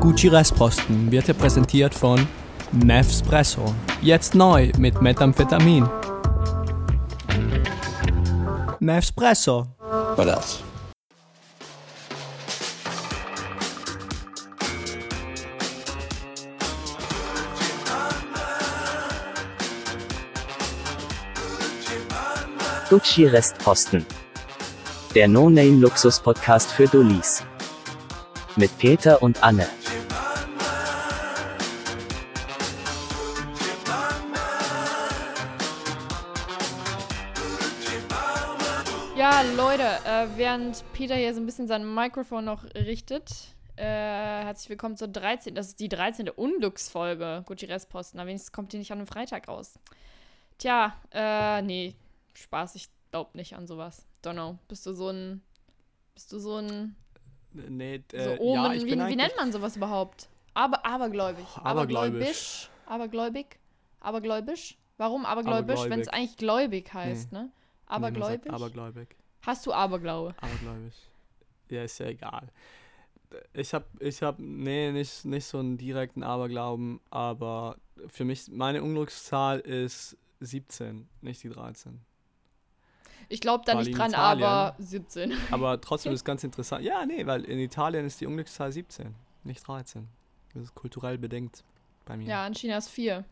Gucci Restposten wird dir präsentiert von Mavspresso. Jetzt neu mit Methamphetamin. Mavspresso. What else? Gucci Restposten. Der No-Name-Luxus-Podcast für Dullis. Mit Peter und Anne. Während Peter hier so ein bisschen sein Mikrofon noch richtet, äh, herzlich willkommen zur 13. Das ist die 13. Unglücksfolge Gucci Restposten. Aber wenigstens kommt die nicht an einem Freitag raus. Tja, äh, nee, Spaß, ich glaub nicht an sowas. Don't know. Bist du so ein. Bist du so ein. Nee, So äh, Omen. ja, ich wie, bin wie nennt man sowas überhaupt? Aber, abergläubig. Abergläubisch. Abergläubig. Abergläubisch. Warum abergläubisch, wenn es eigentlich gläubig heißt, ne? Nee, sagt Abergläubig? Abergläubig. Hast du Aberglaube? Abergläubig. Ja, ist ja egal. Ich hab, ich hab, nee, nicht, nicht so einen direkten Aberglauben, aber für mich, meine Unglückszahl ist 17, nicht die 13. Ich glaube da Weil nicht dran, Italien- aber 17. Aber trotzdem ist es ganz interessant. Ja, nee, weil in Italien ist die Unglückszahl 17, nicht 13. Das ist kulturell bedingt bei mir. Ja, in China ist 4.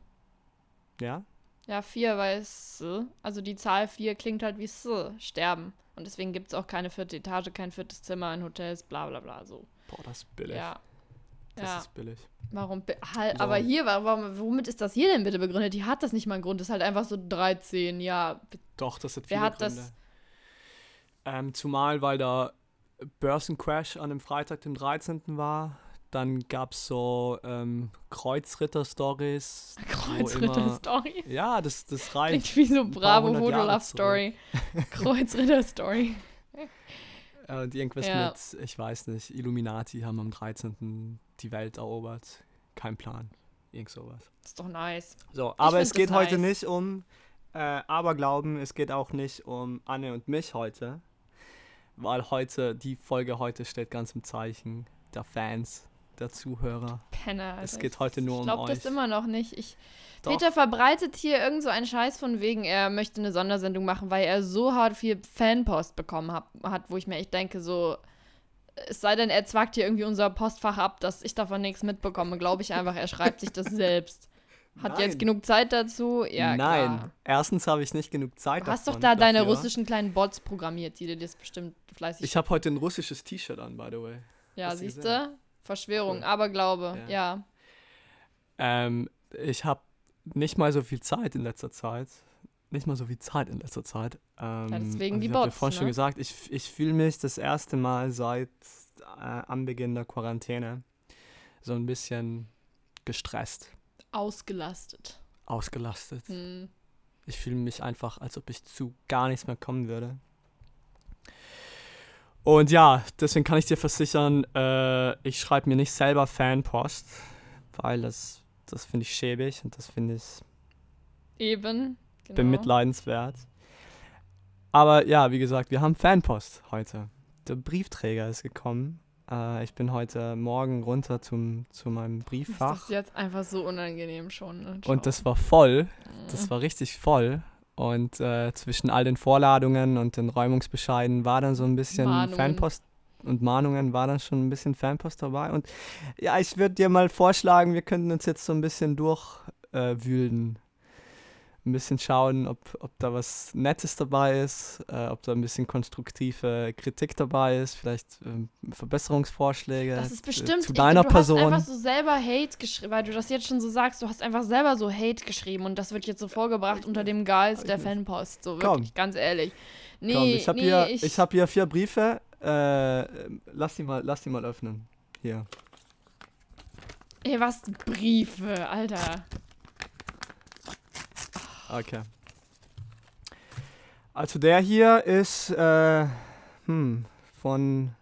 Ja? Ja, 4, weil es, also die Zahl 4 klingt halt wie S, sterben. Und deswegen gibt es auch keine vierte Etage, kein viertes Zimmer in Hotels, bla bla bla, so. Boah, das ist billig. Ja. Das ja, ist billig. warum? Halt, So. Aber hier, warum, womit ist das hier denn bitte begründet? Die hat das nicht mal einen Grund, das ist halt einfach so 13, ja. Doch, das hat Wer viele hat Gründe. das- Ähm, zumal, weil da Börsencrash an dem Freitag, dem 13. war. Dann gab es so ähm, Kreuzritter-Stories. Kreuzritter-Story. Ja, das, das reicht. Klingt wie so Bravo Jahre Love Story. Kreuzritter-Story. Und irgendwas Ja. mit, ich weiß nicht, Illuminati haben am 13. die Welt erobert. Kein Plan. Irgend sowas. Ist doch nice. So, aber es geht heute nice. nicht um äh, Aberglauben, es geht auch nicht um Anne und mich heute, weil heute, die Folge heute steht ganz im Zeichen der Fans, der Zuhörer. Penner. Alter. Es geht Ich- heute nur Ich um glaube das euch. immer noch nicht. Ich, Doch. Peter verbreitet hier irgend so einen Scheiß von wegen, er möchte eine Sondersendung machen, weil er so hart viel Fanpost bekommen hab, hat, wo ich mir echt denke, so, es sei denn, er zwackt hier irgendwie unser Postfach ab, dass ich davon nichts mitbekomme. Glaube ich einfach, er schreibt sich das selbst. Hat Nein. jetzt genug Zeit dazu? Ja, Nein, klar. erstens habe ich nicht genug Zeit Du hast doch davon- da deine dafür. russischen kleinen Bots programmiert, die dir das bestimmt fleißig. Ich habe heute ein russisches T-Shirt an, by the way. ja, siehst du? Verschwörung, Cool. Aberglaube, Ja. ja. Ähm, ich habe nicht mal so viel Zeit in letzter Zeit. Nicht mal so viel Zeit in letzter Zeit. Ähm, deswegen die ich hab dir Bots, vorhin schon ne? gesagt, ich, ich fühle mich das erste Mal seit äh, Anbeginn der Quarantäne so ein bisschen gestresst, Ausgelastet. ausgelastet. Hm. Ich fühle mich einfach, als ob ich zu gar nichts mehr kommen würde. Und ja, deswegen kann ich dir versichern, äh, ich schreibe mir nicht selber Fanpost, weil das, das finde ich schäbig und das finde ich Eben. Genau. bemitleidenswert. Aber ja, wie gesagt, wir haben Fanpost heute. Der Briefträger ist gekommen. Äh, ich bin heute Morgen runter zum, zu meinem Das Brieffach ist jetzt einfach so unangenehm schon. Ne? und das war voll. Mhm. Das war richtig voll. Und äh, zwischen all den Vorladungen und den Räumungsbescheiden war dann so ein bisschen Mahnungen. Fanpost und Mahnungen war dann schon ein bisschen Fanpost dabei. Und ja, ich würde dir mal vorschlagen, wir könnten uns jetzt so ein bisschen durchwühlen. Ein bisschen schauen, ob, ob da was Nettes dabei ist, äh, ob da ein bisschen konstruktive Kritik dabei ist, vielleicht ähm, Verbesserungsvorschläge Das ist bestimmt. zu ich- deiner du Person. hast einfach so selber Hate geschrieben, weil du das jetzt schon so sagst. Du hast einfach selber so Hate geschrieben und das wird jetzt so vorgebracht unter dem Geist der ich. Fanpost. So Komm. wirklich, ganz ehrlich. Nee, Komm, ich habe nee, hier, ich, ich hab hier vier Briefe. Äh, lass, die mal, lass die mal öffnen. Hier. Ey, was Briefe, Alter. Okay. Also der hier ist äh, hm, von.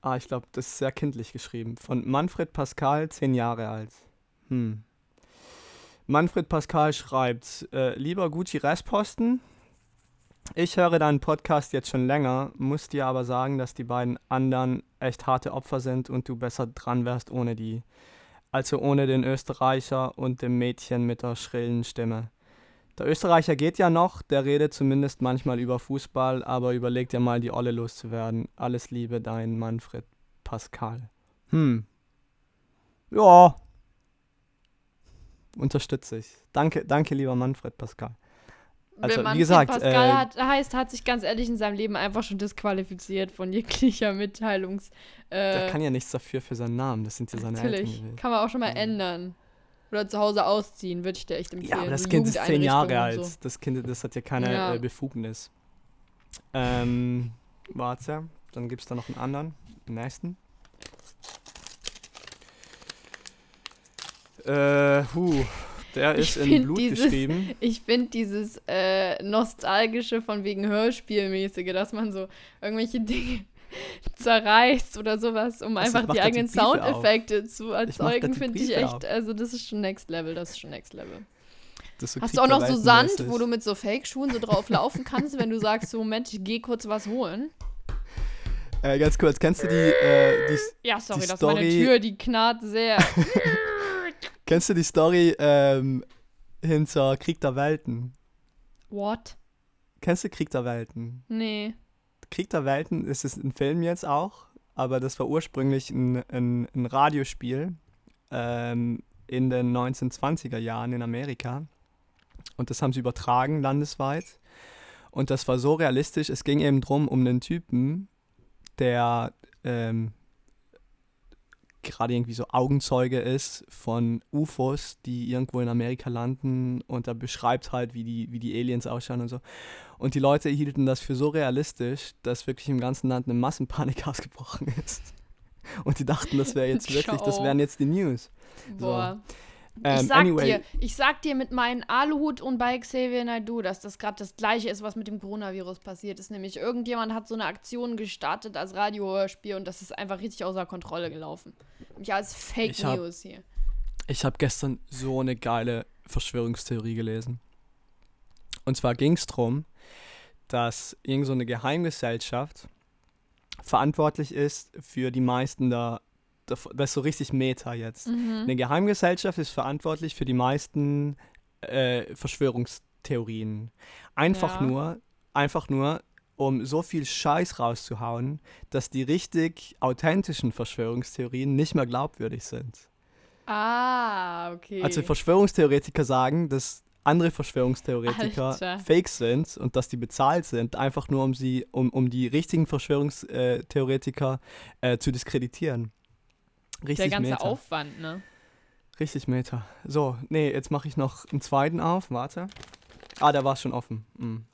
Ah, ich glaube, das ist sehr kindlich geschrieben. Von Manfred Pascal, zehn Jahre alt. Hm. Manfred Pascal schreibt, äh, lieber Gucci Restposten, Ich höre deinen Podcast jetzt schon länger, muss dir aber sagen, dass die beiden anderen echt harte Opfer sind und du besser dran wärst ohne die. Also ohne den Österreicher und dem Mädchen mit der schrillen Stimme. Der Österreicher geht ja noch, der redet zumindest manchmal über Fußball, aber überleg dir mal, die Olle loszuwerden. Alles Liebe, dein Manfred Pascal. Hm. Ja. Unterstütze ich. Danke, danke, lieber Manfred Pascal. Also, Wenn man wie gesagt, Pascal äh, hat, heißt, hat sich ganz ehrlich in seinem Leben einfach schon disqualifiziert von jeglicher Mitteilungs. Der Äh, kann ja nichts dafür für seinen Namen. Das sind ja seine natürlich. Kann man auch schon mal ändern. Oder zu Hause ausziehen, würde ich dir echt empfehlen. Ja, aber das So Kind ist zehn Jahre alt. Das Kind, das hat ja keine Ja. äh, Befugnis. Ähm, warte, dann gibt es da noch einen anderen. Den nächsten. Äh, huh, der Ich ist in Blut dieses- geschrieben. Ich finde dieses äh, nostalgische von wegen Hörspielmäßige, dass man so irgendwelche Dinge zerreißt oder sowas, um Also einfach die eigenen auf. Soundeffekte zu erzeugen, finde ich echt, auf. also das ist schon next level, das ist schon next level. So Hast du auch noch so Sand, wo du mit so Fake-Schuhen so drauf laufen kannst, wenn du sagst, so Moment, ich gehe kurz was holen? Äh, ganz kurz, kennst du die, äh, die, Ja, sorry, Die das ist meine Story- Tür, die knarrt sehr. kennst du die Story ähm, hinter Krieg der Welten? What? Kennst du Krieg der Welten? Nee. Krieg der Welten ist es ein Film jetzt auch, aber das war ursprünglich ein, ein, ein Radiospiel ähm, in den 1920er Jahren in Amerika. Und das haben sie übertragen landesweit. Und das war so realistisch, es ging eben drum um einen Typen, der ähm, gerade irgendwie so Augenzeuge ist von UFOs, die irgendwo in Amerika landen und er beschreibt halt, wie die, wie die Aliens ausschauen und so. Und die Leute hielten das für so realistisch, dass wirklich im ganzen Land eine Massenpanik ausgebrochen ist. Und die dachten, das wäre jetzt wirklich, das wären jetzt die News. Boah. Ähm, ich sag anyway, dir, ich sag dir mit meinem Aluhut und bei Xavier Naidoo, dass das gerade das gleiche ist, was mit dem Coronavirus passiert ist. Nämlich irgendjemand hat so eine Aktion gestartet als Radiohörspiel und das ist einfach richtig außer Kontrolle gelaufen. Nämlich als Fake Ich hab- News hier. Ich habe gestern so eine geile Verschwörungstheorie gelesen. Und zwar ging es darum, dass irgend so eine Geheimgesellschaft verantwortlich ist für die meisten der das ist so richtig Meta jetzt. Mhm. Eine Geheimgesellschaft ist verantwortlich für die meisten äh, Verschwörungstheorien. Einfach Ja. nur, einfach nur, um so viel Scheiß rauszuhauen, dass die richtig authentischen Verschwörungstheorien nicht mehr glaubwürdig sind. Ah, okay. Also Verschwörungstheoretiker sagen, dass andere Verschwörungstheoretiker Alter. fake sind und dass die bezahlt sind, einfach nur um sie, um, um die richtigen Verschwörungstheoretiker äh, zu diskreditieren. Richtig Der ganze Meta. Aufwand, ne? Richtig Meta. So, nee, jetzt mache ich noch einen zweiten auf. Warte. Ah, der war schon offen. Hm.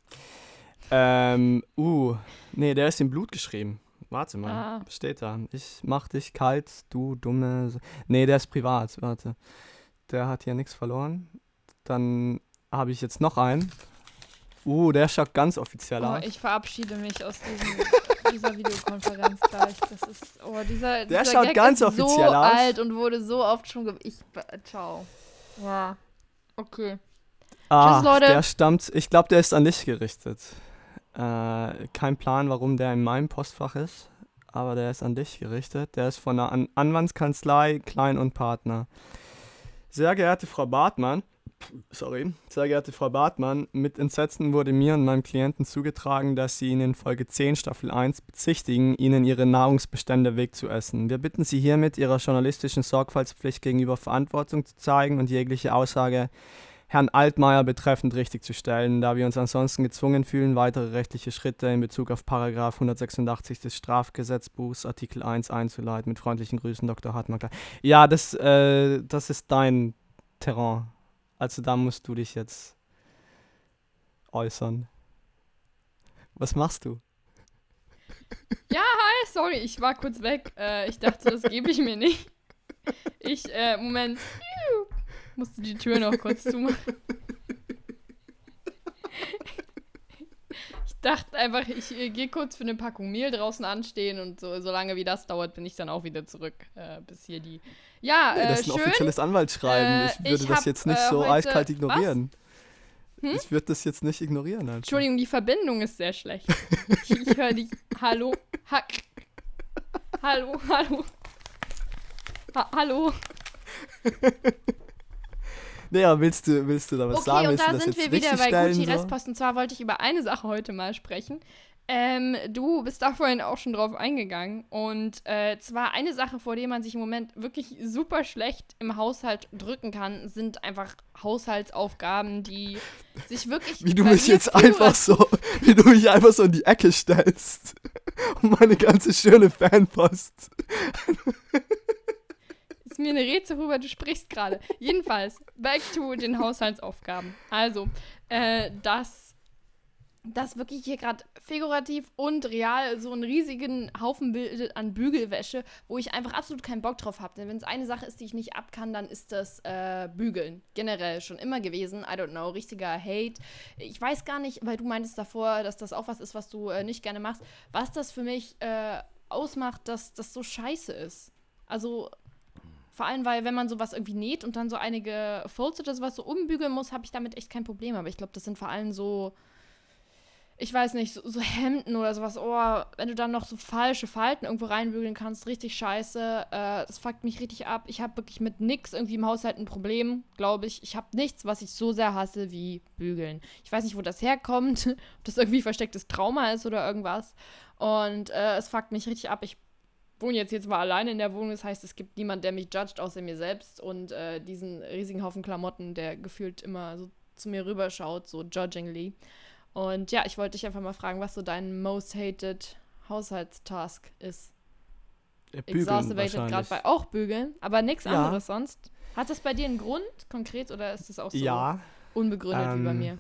Ähm, uh, nee, der ist in Blut geschrieben. Warte mal, Ah. was steht da? Ich mach dich kalt, du dumme. S- Nee, der ist privat. Warte. Der hat hier nichts verloren. Dann habe ich jetzt noch einen. Uh, der schaut ganz offiziell Oh, aus. ich verabschiede mich aus diesem, dieser Videokonferenz gleich. Das ist, oh, dieser, Der dieser schaut Gag ganz ist offiziell so aus. alt und wurde so oft schon Ich, ciao. Ja. Okay. Ah, Leute. der stammt, ich glaube, der ist an dich gerichtet. Äh, kein Plan, warum der in meinem Postfach ist, aber der ist an dich gerichtet. Der ist von der an Anwaltskanzlei Klein und Partner. Sehr geehrte Frau Bartmann, sorry, sehr geehrte Frau Bartmann, mit Entsetzen wurde mir und meinem Klienten zugetragen, dass Sie ihn in Folge 10 Staffel 1 bezichtigen, Ihnen Ihre Nahrungsbestände wegzuessen. Wir bitten Sie hiermit, Ihrer journalistischen Sorgfaltspflicht gegenüber Verantwortung zu zeigen und jegliche Aussage Herrn Altmaier betreffend richtig zu stellen, da wir uns ansonsten gezwungen fühlen, weitere rechtliche Schritte in Bezug auf Paragraph 186 des Strafgesetzbuchs Artikel 1 einzuleiten. Mit freundlichen Grüßen, Dr. Hartmann. Ja, das, äh, das ist dein Terrain. Also da musst du dich jetzt äußern. Was machst du? Ja, hi, sorry, ich war kurz weg. Äh, ich dachte, das gebe ich mir nicht. Ich, äh, Moment. Musste die Tür noch kurz zumachen. Ich dachte einfach, ich äh, gehe kurz für eine Packung Mehl draußen anstehen und so, solange wie das dauert, bin ich dann auch wieder zurück. Äh, bis hier die. Ja, äh, das ist ein schön. offizielles Anwaltsschreiben. Äh, ich würde ich das hab, jetzt nicht äh, so eiskalt ignorieren. Ich würde das jetzt nicht ignorieren. Einfach. Entschuldigung, die Verbindung ist sehr schlecht. ich ich höre dich. Hallo? Ha hallo, hallo. Ha hallo. Naja, willst du, willst du da was Okay, sagen? und Willst du da sind wir wieder bei Gucci so? Restpost. Und zwar wollte ich über eine Sache heute mal sprechen. Ähm, du bist da vorhin auch schon drauf eingegangen. Und äh, zwar eine Sache, vor der man sich im Moment wirklich super schlecht im Haushalt drücken kann, sind einfach Haushaltsaufgaben, die sich wirklich. Wie du mich jetzt einfach so, wie du mich einfach so in die Ecke stellst. Und meine ganze schöne Fanpost. Ist mir eine Rätsel, worüber du sprichst gerade. Jedenfalls, back to den Haushaltsaufgaben. Also, äh, dass das wirklich hier gerade figurativ und real so einen riesigen Haufen bildet an Bügelwäsche, wo ich einfach absolut keinen Bock drauf habe. Denn wenn es eine Sache ist, die ich nicht ab kann, dann ist das äh, Bügeln. Generell schon immer gewesen. I don't know, richtiger Hate. Ich weiß gar nicht, weil du meintest davor, dass das auch was ist, was du äh, nicht gerne machst, was das für mich äh, ausmacht, dass das so scheiße ist. Also vor allem, weil wenn man sowas irgendwie näht und dann so einige Folds oder sowas so umbügeln muss, habe ich damit echt kein Problem. Aber ich glaube, das sind vor allem so, ich weiß nicht, so, so Hemden oder sowas. Oh, wenn du dann noch so falsche Falten irgendwo reinbügeln kannst, richtig scheiße. Äh, das fuckt mich richtig ab. Ich habe wirklich mit nix irgendwie im Haushalt ein Problem, glaube ich. Ich habe nichts, was ich so sehr hasse wie bügeln. Ich weiß nicht, wo das herkommt, ob das irgendwie verstecktes Trauma ist oder irgendwas. Und äh, es fuckt mich richtig ab. Ich wohne jetzt jetzt mal alleine in der Wohnung. Das heißt, es gibt niemand, der mich judgt, außer mir selbst. Und äh, diesen riesigen Haufen Klamotten, der gefühlt immer so zu mir rüberschaut, so judgingly. Und ja, ich wollte dich einfach mal fragen, was so dein most hated Haushaltstask ist. Ja, bügeln gerade bei auch bügeln, aber nichts Ja. anderes sonst. Hat das bei dir einen Grund konkret oder ist das auch so Ja, unbegründet wie bei ähm, mir?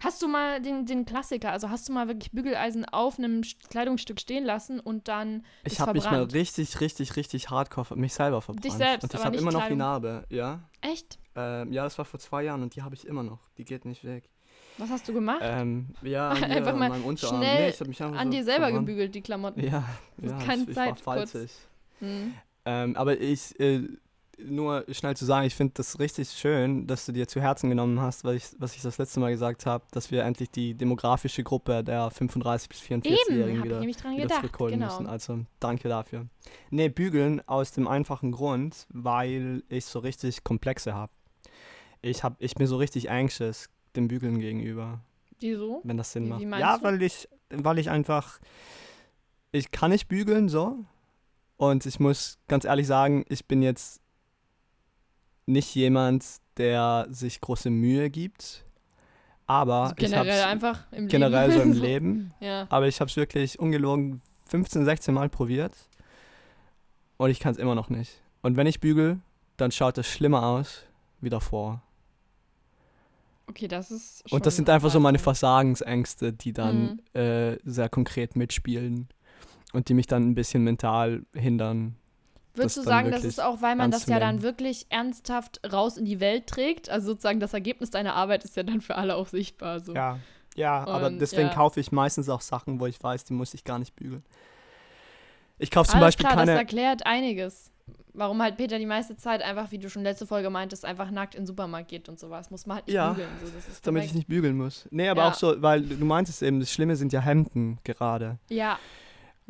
Hast du mal den, den Klassiker, also hast du mal wirklich Bügeleisen auf einem St- Kleidungsstück stehen lassen und dann ich habe mich mal richtig, richtig, richtig hardcore mich selber verbrannt. selbst, Und ich habe immer noch die Kleidung. Narbe, ja. Echt? Ähm, ja, das war vor zwei Jahren und die habe ich immer noch. Die geht nicht weg. Was hast du gemacht? Ähm, ja, hier Einfach an mal meinem Unterarm. schnell nee, ich An so dir selber verbrannt. gebügelt, die Klamotten. Ja, ja keine ich, ich Zeit, war kurz. falzig. Hm. Ähm, aber ich, äh, nur schnell zu sagen, ich finde das richtig schön, dass du dir zu Herzen genommen hast, weil ich, was ich das letzte Mal gesagt habe, dass wir endlich die demografische Gruppe der 35- bis 44-Jährigen Eben, habe ich wieder, wieder gedacht. zurückholen Genau. müssen. Also danke dafür. Nee, bügeln aus dem einfachen Grund, weil ich so richtig Komplexe habe. Ich, hab, ich bin so richtig anxious dem Bügeln gegenüber, Wieso? wenn das Sinn Wie- macht. wie ja, du? weil ich, weil ich einfach, ich kann nicht bügeln so. Und ich muss ganz ehrlich sagen, ich bin jetzt nicht jemand, der sich große Mühe gibt. Aber Also ich generell habe einfach im generell Leben. so im Leben. ja. Aber ich habe es wirklich ungelogen 15, 16 Mal probiert. Und ich kann es immer noch nicht. Und wenn ich bügel, dann schaut es schlimmer aus wie davor. Okay, das ist Und das sind einfach so meine. Versagensängste, die dann Mhm. äh, sehr konkret mitspielen und die mich dann ein bisschen mental hindern. Würdest das du sagen, das ist auch, weil man das ja dann wirklich ernsthaft raus in die Welt trägt? Also sozusagen das Ergebnis deiner Arbeit ist ja dann für alle auch sichtbar. So. Ja, ja, aber Und, deswegen ja. kaufe ich meistens auch Sachen, wo ich weiß, die muss ich gar nicht bügeln. Ich kaufe zum Alles Beispiel klar, das keine. erklärt einiges. Warum halt Peter die meiste Zeit einfach, wie du schon letzte Folge meintest, einfach nackt in den Supermarkt geht und sowas. Muss man halt nicht Ja, bügeln. So, das Damit ich nicht bügeln muss. Nee, aber Ja. auch so, weil du meintest eben, das Schlimme sind ja Hemden gerade. Ja.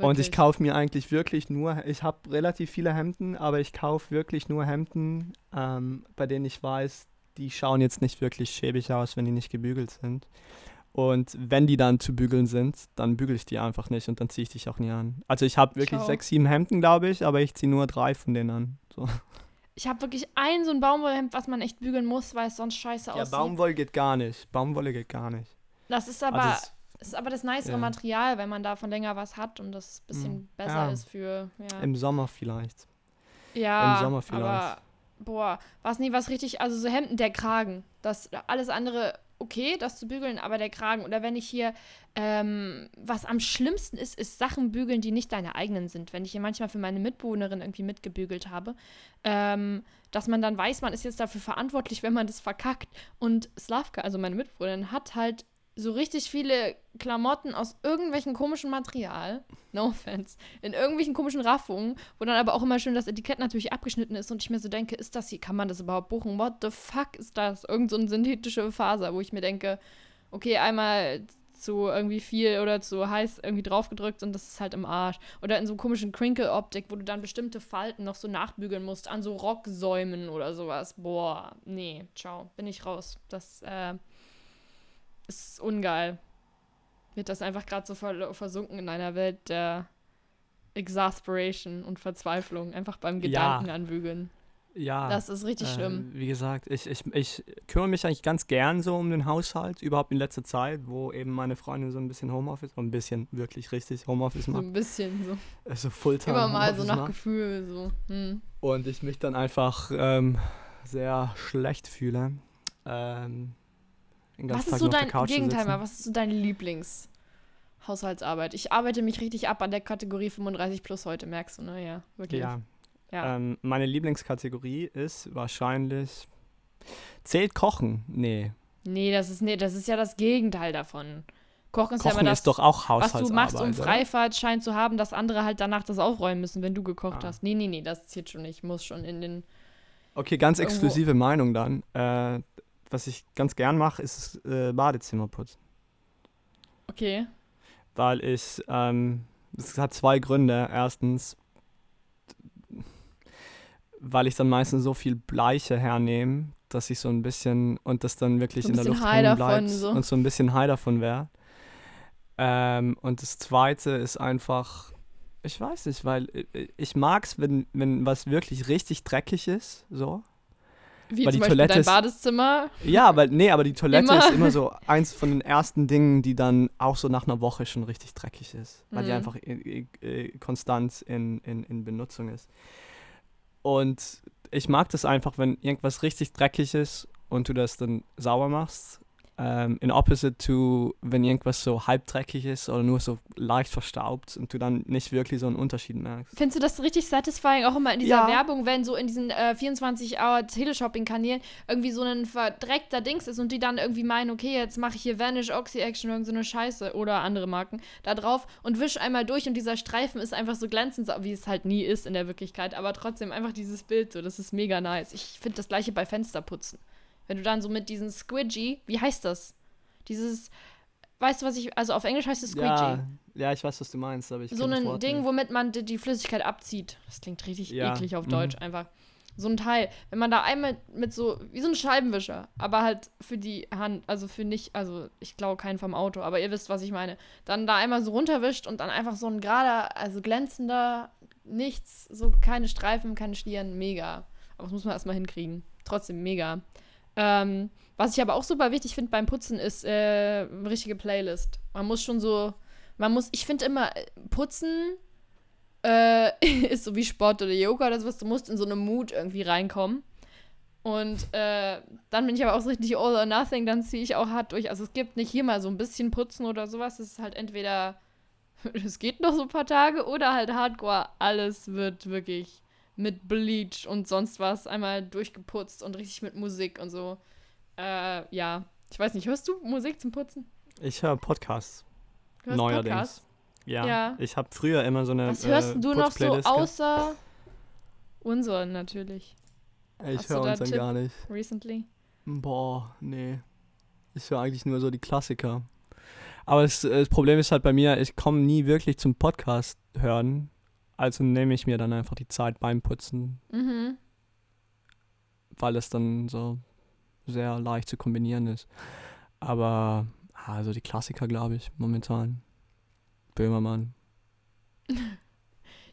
Und ich kaufe mir eigentlich wirklich nur, ich habe relativ viele Hemden, aber ich kaufe wirklich nur Hemden, ähm, bei denen ich weiß, die schauen jetzt nicht wirklich schäbig aus, wenn die nicht gebügelt sind. Und wenn die dann zu bügeln sind, dann bügel ich die einfach nicht und dann ziehe ich dich auch nie an. Also ich habe wirklich auch. sechs, sieben Hemden, glaube ich, aber ich ziehe nur drei von denen an. So. Ich habe wirklich ein so ein Baumwollhemd, was man echt bügeln muss, weil es sonst scheiße Ja, aussieht. Baumwolle geht gar nicht. Baumwolle geht gar nicht. das ist aber, Also ist aber das nicere ja. Material, wenn man davon länger was hat und das ein bisschen Mm, besser ja. ist für. Ja. Im Sommer vielleicht. Ja, Im Sommer vielleicht. aber boah, was nie was richtig, also so Hemden, der Kragen, das alles andere okay, das zu bügeln, aber der Kragen oder wenn ich hier ähm, was am schlimmsten ist, ist Sachen bügeln, die nicht deine eigenen sind. Wenn ich hier manchmal für meine Mitbewohnerin irgendwie mitgebügelt habe, ähm, dass man dann weiß, man ist jetzt dafür verantwortlich, wenn man das verkackt. Und Slavka, also meine Mitbewohnerin, hat halt so richtig viele Klamotten aus irgendwelchen komischen Material, no offense, in irgendwelchen komischen Raffungen, wo dann aber auch immer schön das Etikett natürlich abgeschnitten ist und ich mir so denke, ist das hier, kann man das überhaupt buchen? What the fuck ist das? Irgend so eine synthetische Faser, wo ich mir denke, okay, einmal zu irgendwie viel oder zu heiß irgendwie draufgedrückt und das ist halt im Arsch. Oder in so komischen Crinkle-Optik, wo du dann bestimmte Falten noch so nachbügeln musst, an so Rocksäumen oder sowas. Boah, nee, ciao, bin ich raus. Das, äh, ist ungeil. Wird das einfach gerade so versunken in einer Welt der Exasperation und Verzweiflung, einfach beim Gedanken ja. anbügeln. Ja. Das ist richtig äh, schlimm. Wie gesagt, ich, ich, ich kümmere mich eigentlich ganz gern so um den Haushalt, überhaupt in letzter Zeit, wo eben meine Freundin so ein bisschen Homeoffice, ein bisschen wirklich richtig Homeoffice macht. So ein bisschen so. Also Fulltime. Immer mal so nach macht. Gefühl so. Hm. Und ich mich dann einfach ähm, sehr schlecht fühle. Ähm, was ist so dein Gegenteil mal, was ist so deine Lieblingshaushaltsarbeit? Ich arbeite mich richtig ab an der Kategorie 35 plus heute, merkst du, ne? Ja, wirklich. Ja. ja. Ähm, meine Lieblingskategorie ist wahrscheinlich. Zählt Kochen? Nee. Nee, das ist, nee, das ist ja das Gegenteil davon. Kochen ist Kochen ja immer das, ist doch auch Haushaltsarbeit, was du machst, um Freifahrtschein zu haben, dass andere halt danach das aufräumen müssen, wenn du gekocht ah. hast. Nee, nee, nee, das zählt schon nicht. Muss schon in den. Okay, ganz exklusive Meinung dann. Äh, was ich ganz gern mache, ist äh, Badezimmer putzen. Okay. Weil ich, ähm, es hat zwei Gründe. Erstens, weil ich dann meistens so viel Bleiche hernehme, dass ich so ein bisschen und das dann wirklich so in der Luft hängen bleibt so. und so ein bisschen high davon wäre. Ähm, und das Zweite ist einfach, ich weiß nicht, weil ich mag es, wenn, wenn was wirklich richtig dreckig ist, so. Wie weil zum die Toilette dein Badezimmer? Ja, aber nee, aber die Toilette immer. ist immer so eins von den ersten Dingen, die dann auch so nach einer Woche schon richtig dreckig ist, weil mhm. die einfach äh, äh, konstant in, in, in Benutzung ist. Und ich mag das einfach, wenn irgendwas richtig dreckig ist und du das dann sauber machst ähm, in opposite to, wenn irgendwas so halbdreckig ist oder nur so leicht verstaubt und du dann nicht wirklich so einen Unterschied merkst. Findest du das richtig satisfying, auch immer in dieser ja. Werbung, wenn so in diesen äh, 24-Hour-Teleshopping-Kanälen irgendwie so ein verdreckter Dings ist und die dann irgendwie meinen, okay, jetzt mache ich hier Vanish, Oxy-Action, irgend so eine Scheiße oder andere Marken da drauf und wisch einmal durch und dieser Streifen ist einfach so glänzend, wie es halt nie ist in der Wirklichkeit, aber trotzdem einfach dieses Bild so, das ist mega nice. Ich finde das gleiche bei Fensterputzen. Wenn du dann so mit diesen Squidgy, wie heißt das? Dieses, weißt du, was ich, also auf Englisch heißt es Squidgy. Ja, ja ich weiß, was du meinst, aber ich So ein Ding, womit man die, die, Flüssigkeit abzieht. Das klingt richtig ja. eklig auf Deutsch mhm. einfach. So ein Teil. Wenn man da einmal mit so, wie so ein Scheibenwischer, aber halt für die Hand, also für nicht, also ich glaube keinen vom Auto, aber ihr wisst, was ich meine. Dann da einmal so runterwischt und dann einfach so ein gerader, also glänzender, nichts, so keine Streifen, keine Schlieren, mega. Aber das muss man erstmal hinkriegen. Trotzdem mega. Ähm, was ich aber auch super wichtig finde beim Putzen ist äh, eine richtige Playlist. Man muss schon so, man muss, ich finde immer, Putzen äh, ist so wie Sport oder Yoga oder sowas. Du musst in so eine Mut irgendwie reinkommen. Und äh, dann bin ich aber auch so richtig all or nothing, dann ziehe ich auch hart durch. Also es gibt nicht hier mal so ein bisschen Putzen oder sowas. Es ist halt entweder, es geht noch so ein paar Tage oder halt Hardcore. Alles wird wirklich mit Bleach und sonst was einmal durchgeputzt und richtig mit Musik und so. Äh, ja. Ich weiß nicht, hörst du Musik zum Putzen? Ich höre Podcasts. Neuerdings. Podcasts? Ja, ja. Ich habe früher immer so eine. Was hörst äh, du noch so außer unseren natürlich? Ich höre unseren gar nicht. Recently? Boah, nee. Ich höre eigentlich nur so die Klassiker. Aber das, das Problem ist halt bei mir, ich komme nie wirklich zum Podcast hören, also nehme ich mir dann einfach die Zeit beim Putzen. Mhm. Weil es dann so sehr leicht zu kombinieren ist. Aber also die Klassiker, glaube ich, momentan. Böhmermann.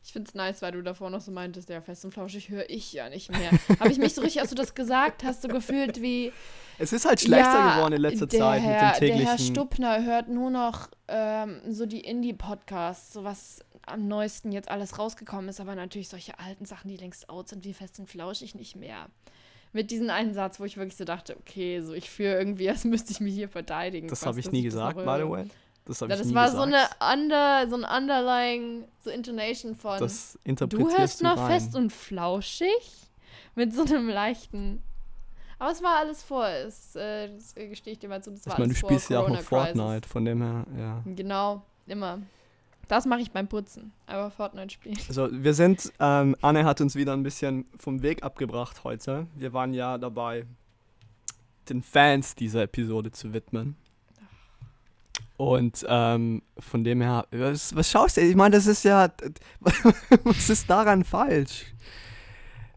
Ich finde es nice, weil du davor noch so meintest, der fest und flauschig höre ich ja nicht mehr. Habe ich mich so richtig, als du das gesagt hast, so gefühlt wie. Es ist halt schlechter ja, geworden in letzter Zeit Herr, mit dem täglichen. Der Herr Stuppner hört nur noch ähm, so die Indie-Podcasts, so was am neuesten jetzt alles rausgekommen ist, aber natürlich solche alten Sachen, die längst out sind, wie fest und flauschig nicht mehr. Mit diesem einen Satz, wo ich wirklich so dachte, okay, so ich fühle irgendwie, als müsste ich mich hier verteidigen. Das habe ich nie gesagt, by the way. Das, ja, das war so eine under, so ein underlying so Intonation von. Das du hörst noch rein. fest und flauschig mit so einem leichten. Aber es war alles vor, es, äh, das gestehe ich dir mal zu, das war Ich meine, du spielst ja auch noch. Fortnite, von dem her, ja. Genau, immer. Das mache ich beim Putzen, aber Fortnite spielen. Also wir sind, ähm, Anne hat uns wieder ein bisschen vom Weg abgebracht heute. Wir waren ja dabei, den Fans dieser Episode zu widmen. Und ähm, von dem her, was, was schaust du? Ich meine, das ist ja, was ist daran falsch?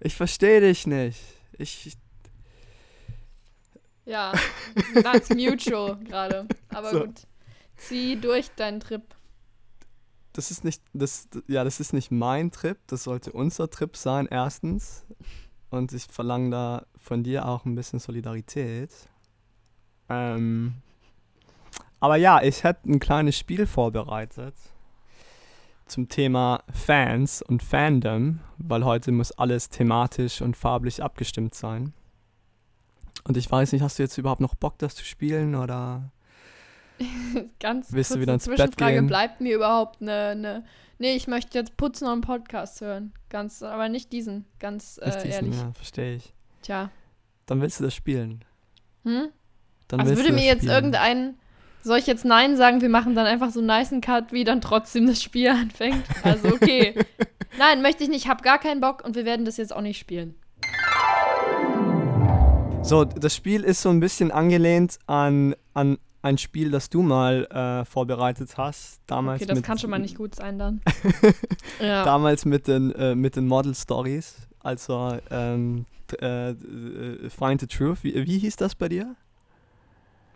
Ich verstehe dich nicht. Ich, Ja, that's mutual gerade. Aber So. gut. Zieh durch deinen Trip. Das ist nicht, das, ja, das ist nicht mein Trip. Das sollte unser Trip sein, erstens. Und ich verlange da von dir auch ein bisschen Solidarität. Ähm, aber ja, ich hätte ein kleines Spiel vorbereitet zum Thema Fans und Fandom, weil heute muss alles thematisch und farblich abgestimmt sein. Und ich weiß nicht, hast du jetzt überhaupt noch Bock, das zu spielen oder? Ganz Willst du wieder ins Bett gehen? bleibt mir überhaupt eine, eine... Nee, ich möchte jetzt putzen und einen Podcast hören. Ganz, aber nicht diesen, ganz Nicht äh, diesen, ehrlich. Ja, verstehe ich. Tja. Dann willst du das spielen. Hm? Dann Also würde mir jetzt spielen. irgendein... Soll ich jetzt Nein sagen? Wir machen dann einfach so einen nicen Cut, wie dann trotzdem das Spiel anfängt. Also okay. Nein, möchte ich nicht. Hab gar keinen Bock und wir werden das jetzt auch nicht spielen. So, das Spiel ist so ein bisschen angelehnt an, an ein Spiel, das du mal äh, vorbereitet hast. Damals Okay, das mit, kann schon mal nicht gut sein dann. ja. Damals mit den, äh, mit den Model Stories. Also ähm, äh, äh, Find the Truth. Wie, wie hieß das bei dir?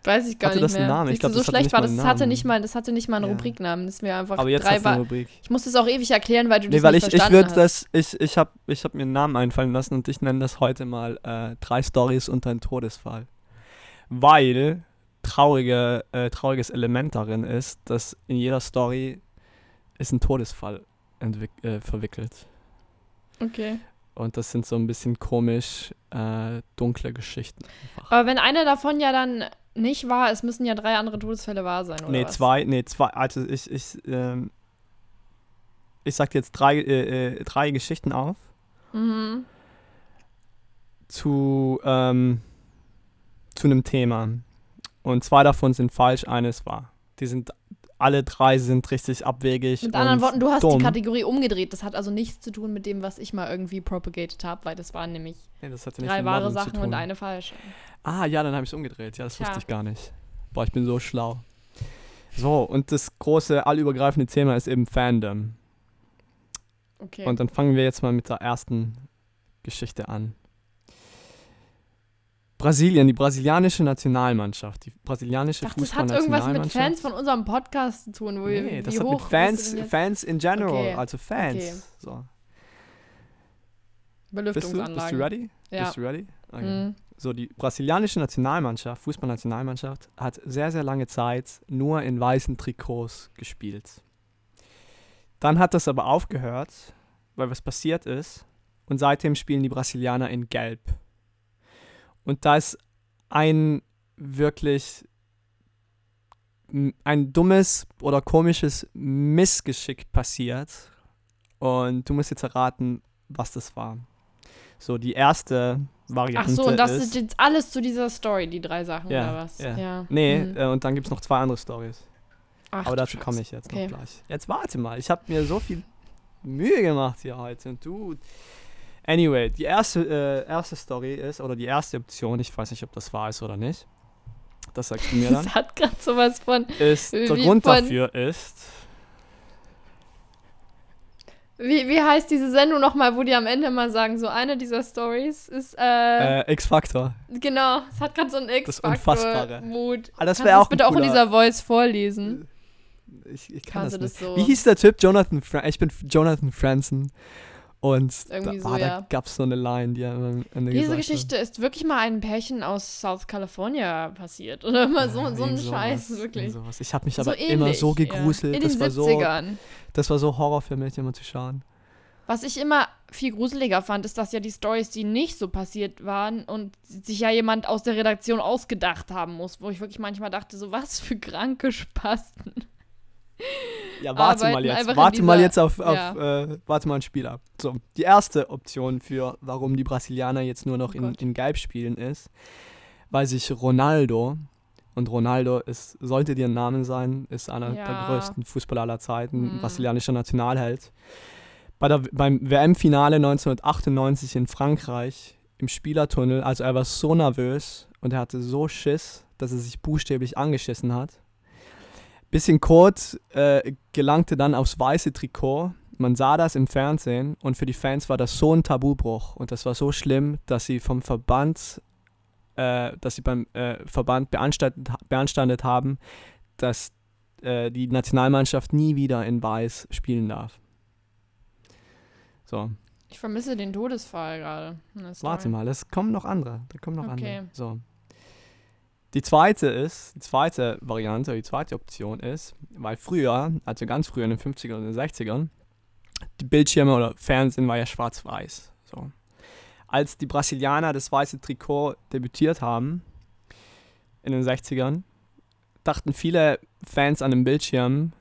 Weiß ich gar Hatte nicht das einen mehr. Namen? Ich Siehst du, glaub, so schlecht nicht war das. einen Das hatte nicht mal, das hatte nicht mal einen Ja. Rubriknamen. Das ist mir einfach Aber jetzt drei hast du eine. Rubrik. Ich muss das auch ewig erklären, weil du Nee, das weil nicht ich, ich verstanden würde hast. das, ich, ich habe ich hab mir einen Namen einfallen lassen und ich nenne das heute mal äh, drei Stories und ein Todesfall. Weil traurige, äh, trauriges Element darin ist, dass in jeder Story ist ein Todesfall äh, verwickelt. Okay. Und das sind so ein bisschen komisch äh, dunkle Geschichten. Einfach. Aber wenn einer davon ja dann nicht wahr ist, müssen ja drei andere Todesfälle wahr sein, oder nee, was? zwei, nee, zwei, also ich, ich, ähm, ich sag jetzt drei, äh, äh, drei Geschichten auf. Mhm. zu, ähm, zu einem Thema. Und zwei davon sind falsch, eines wahr. Die sind, alle drei sind richtig abwegig. Mit anderen Worten, du hast dumm. die Kategorie umgedreht. Das hat also nichts zu tun mit dem, was ich mal irgendwie propagated habe, weil das waren nämlich Nee, das drei wahre Sachen und eine falsche. Ah, ja, dann habe ich es umgedreht. Ja, das Tja. wusste ich gar nicht. Boah, ich bin so schlau. So, und das große, allübergreifende Thema ist eben Fandom. Okay. Und dann fangen wir jetzt mal mit der ersten Geschichte an. Brasilien, die brasilianische Nationalmannschaft, die brasilianische dachte, das hat irgendwas mit. Fans von unserem Podcast zu tun. Wo Nee, das hat hoch mit Fans? Fans in general, Okay, also Fans. okay. So. Bist du, Belüftungsanlagen. bist du ready? Ja. Bist du ready? Okay. Mhm. So, die brasilianische Nationalmannschaft, Fußballnationalmannschaft, hat sehr, sehr lange Zeit nur in weißen Trikots gespielt. Dann hat das aber aufgehört, weil was passiert ist. Und seitdem spielen die Brasilianer in Gelb. Und da ist ein wirklich ein dummes oder komisches Missgeschick passiert. Und du musst jetzt erraten, was das war. So, die erste Ach Variante so, und das ist... ist jetzt alles zu dieser Story, die drei Sachen, Ja, oder was? ja. Nee, Mhm. äh, und dann gibt es noch zwei andere Stories. Ach, Aber dazu komme ich jetzt Okay. noch gleich. Jetzt warte mal, ich habe mir so viel Mühe gemacht hier heute. Und du. Anyway, die erste, äh, erste Story ist, oder die erste Option, ich weiß nicht, ob das wahr ist oder nicht. Das sagst du mir dann. Das hat gerade sowas von. ist, der Grund dafür ist. Wie, wie heißt diese Sendung nochmal, wo die am Ende mal sagen, so eine dieser Stories ist, äh, Äh, X-Factor. genau, es hat gerade so einen. X-Factor-Mut. Ah, das Kannst wär du auch ein bitte auch in dieser Voice vorlesen? Ich, ich kann Kannst das nicht. das so? Wie hieß der Typ? Jonathan Fra Ich bin Jonathan Franzen. Und Irgendwie da, so, ah, ja. da gab es so eine Line, die er am Ende Diese gesagt hat. Geschichte ist wirklich mal einem Pärchen aus South California passiert. Oder immer so, Ja, so ein Scheiß, wirklich. Ich habe mich So aber immer so ähnlich, ja. gegruselt. In das den war so, 70ern. das war so Horror für mich, immer zu schauen. Was ich immer viel gruseliger fand, ist, dass ja die Stories, die nicht so passiert waren und sich ja jemand aus der Redaktion ausgedacht haben muss, wo ich wirklich manchmal dachte, so was für kranke Spasten. Ja, warte mal Arbeiten jetzt. einfach in Warte mal dieser- jetzt auf, auf ja. äh, warte mal ein Spiel ab. So, die erste Option für, warum die Brasilianer jetzt nur noch Oh in, Gott. in Gelb spielen, ist, weil sich Ronaldo, und Ronaldo ist, sollte dir ein Name sein, ist einer der Ja. größten Fußballer aller Zeiten, Mhm. brasilianischer Nationalheld. Bei der, beim WM-Finale 1998 in Frankreich im Spielertunnel, also er war so nervös und er hatte so Schiss, dass er sich buchstäblich angeschissen hat. Bisschen Kot äh, gelangte dann aufs weiße Trikot. Man sah das im Fernsehen und für die Fans war das so ein Tabubruch und das war so schlimm, dass sie vom Verband, äh, dass sie beim äh, Verband beanstandet, beanstandet haben, dass äh, die Nationalmannschaft nie wieder in Weiß spielen darf. So, Ich vermisse den Todesfall gerade. warte mal, es kommen noch andere. Da kommen noch Okay. andere. So. Die zweite ist, die zweite Variante, die zweite Option ist, weil früher, also ganz früher in den 50ern und den 60ern, die Bildschirme oder Fernsehen war ja schwarz-weiß. So. Als die Brasilianer das weiße Trikot debütiert haben, in den 60ern, dachten viele Fans an dem Bildschirm,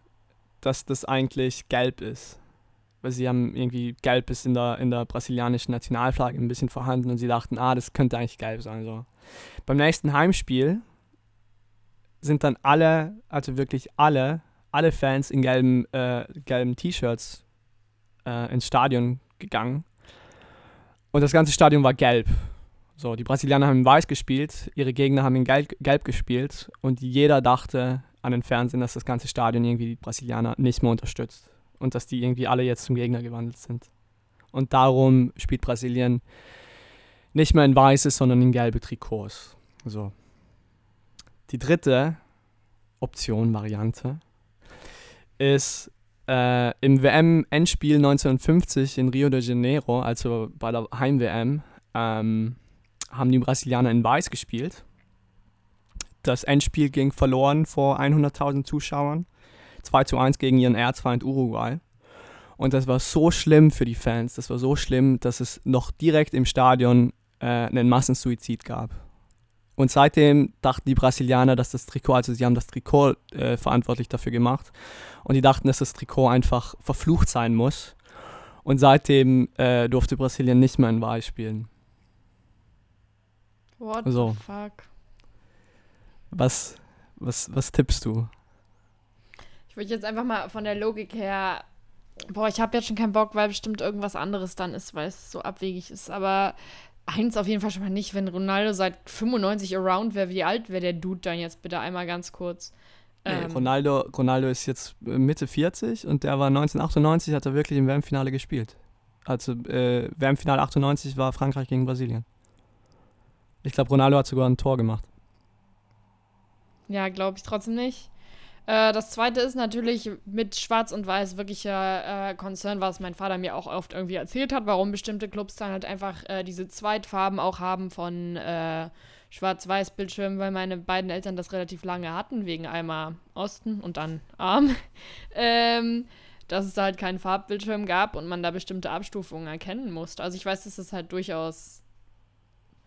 dass das eigentlich gelb ist. Weil sie haben irgendwie gelb ist in der, in der brasilianischen Nationalflagge ein bisschen vorhanden und sie dachten, ah, das könnte eigentlich gelb sein. So. Beim nächsten Heimspiel sind dann alle, also wirklich alle, alle Fans in gelben, äh, gelben T-Shirts äh, ins Stadion gegangen. Und das ganze Stadion war gelb. So, die Brasilianer haben in weiß gespielt, ihre Gegner haben in gelb, gelb gespielt und jeder dachte an den Fernsehen, dass das ganze Stadion irgendwie die Brasilianer nicht mehr unterstützt und dass die irgendwie alle jetzt zum Gegner gewandelt sind. Und darum spielt Brasilien nicht mehr in weiße, sondern in gelbe Trikots. So. Die dritte Option, Variante, ist äh, im WM-Endspiel 1950 in Rio de Janeiro, also bei der Heim-WM, ähm, haben die Brasilianer in Weiß gespielt. Das Endspiel ging verloren vor 100.000 Zuschauern. 2 zu 1 gegen ihren Erzfeind Uruguay. Und das war so schlimm für die Fans, das war so schlimm, dass es noch direkt im Stadion äh, einen Massensuizid gab. Und seitdem dachten die Brasilianer, dass das Trikot, also sie haben das Trikot äh, verantwortlich dafür gemacht. Und die dachten, dass das Trikot einfach verflucht sein muss. Und seitdem äh, durfte Brasilien nicht mehr in Weiß spielen. What So. the fuck? Was, was, was tippst du? Ich würde jetzt einfach mal von der Logik her. Boah, ich habe jetzt schon keinen Bock, weil bestimmt irgendwas anderes dann ist, weil es so abwegig ist. Aber eins auf jeden Fall schon mal nicht, wenn Ronaldo seit 95 around wäre. Wie alt wäre der Dude dann jetzt bitte einmal ganz kurz? Nee, Ähm, Ronaldo, Ronaldo ist jetzt äh, Mitte 40 und der war 1998, hat er wirklich im WM-Finale gespielt. Also äh, WM-Finale 98 war Frankreich gegen Brasilien. Ich glaube, Ronaldo hat sogar ein Tor gemacht. Ja, glaube ich trotzdem nicht. Äh, das zweite ist natürlich mit Schwarz und Weiß wirklicher äh, Concern, was mein Vater mir auch oft irgendwie erzählt hat, warum bestimmte Clubs dann halt einfach äh, diese Zweitfarben auch haben von äh, Schwarz-Weiß-Bildschirmen, weil meine beiden Eltern das relativ lange hatten, wegen einmal Osten und dann Arm. ähm, dass es da halt keinen Farbbildschirm gab und man da bestimmte Abstufungen erkennen musste. Also ich weiß, dass das halt durchaus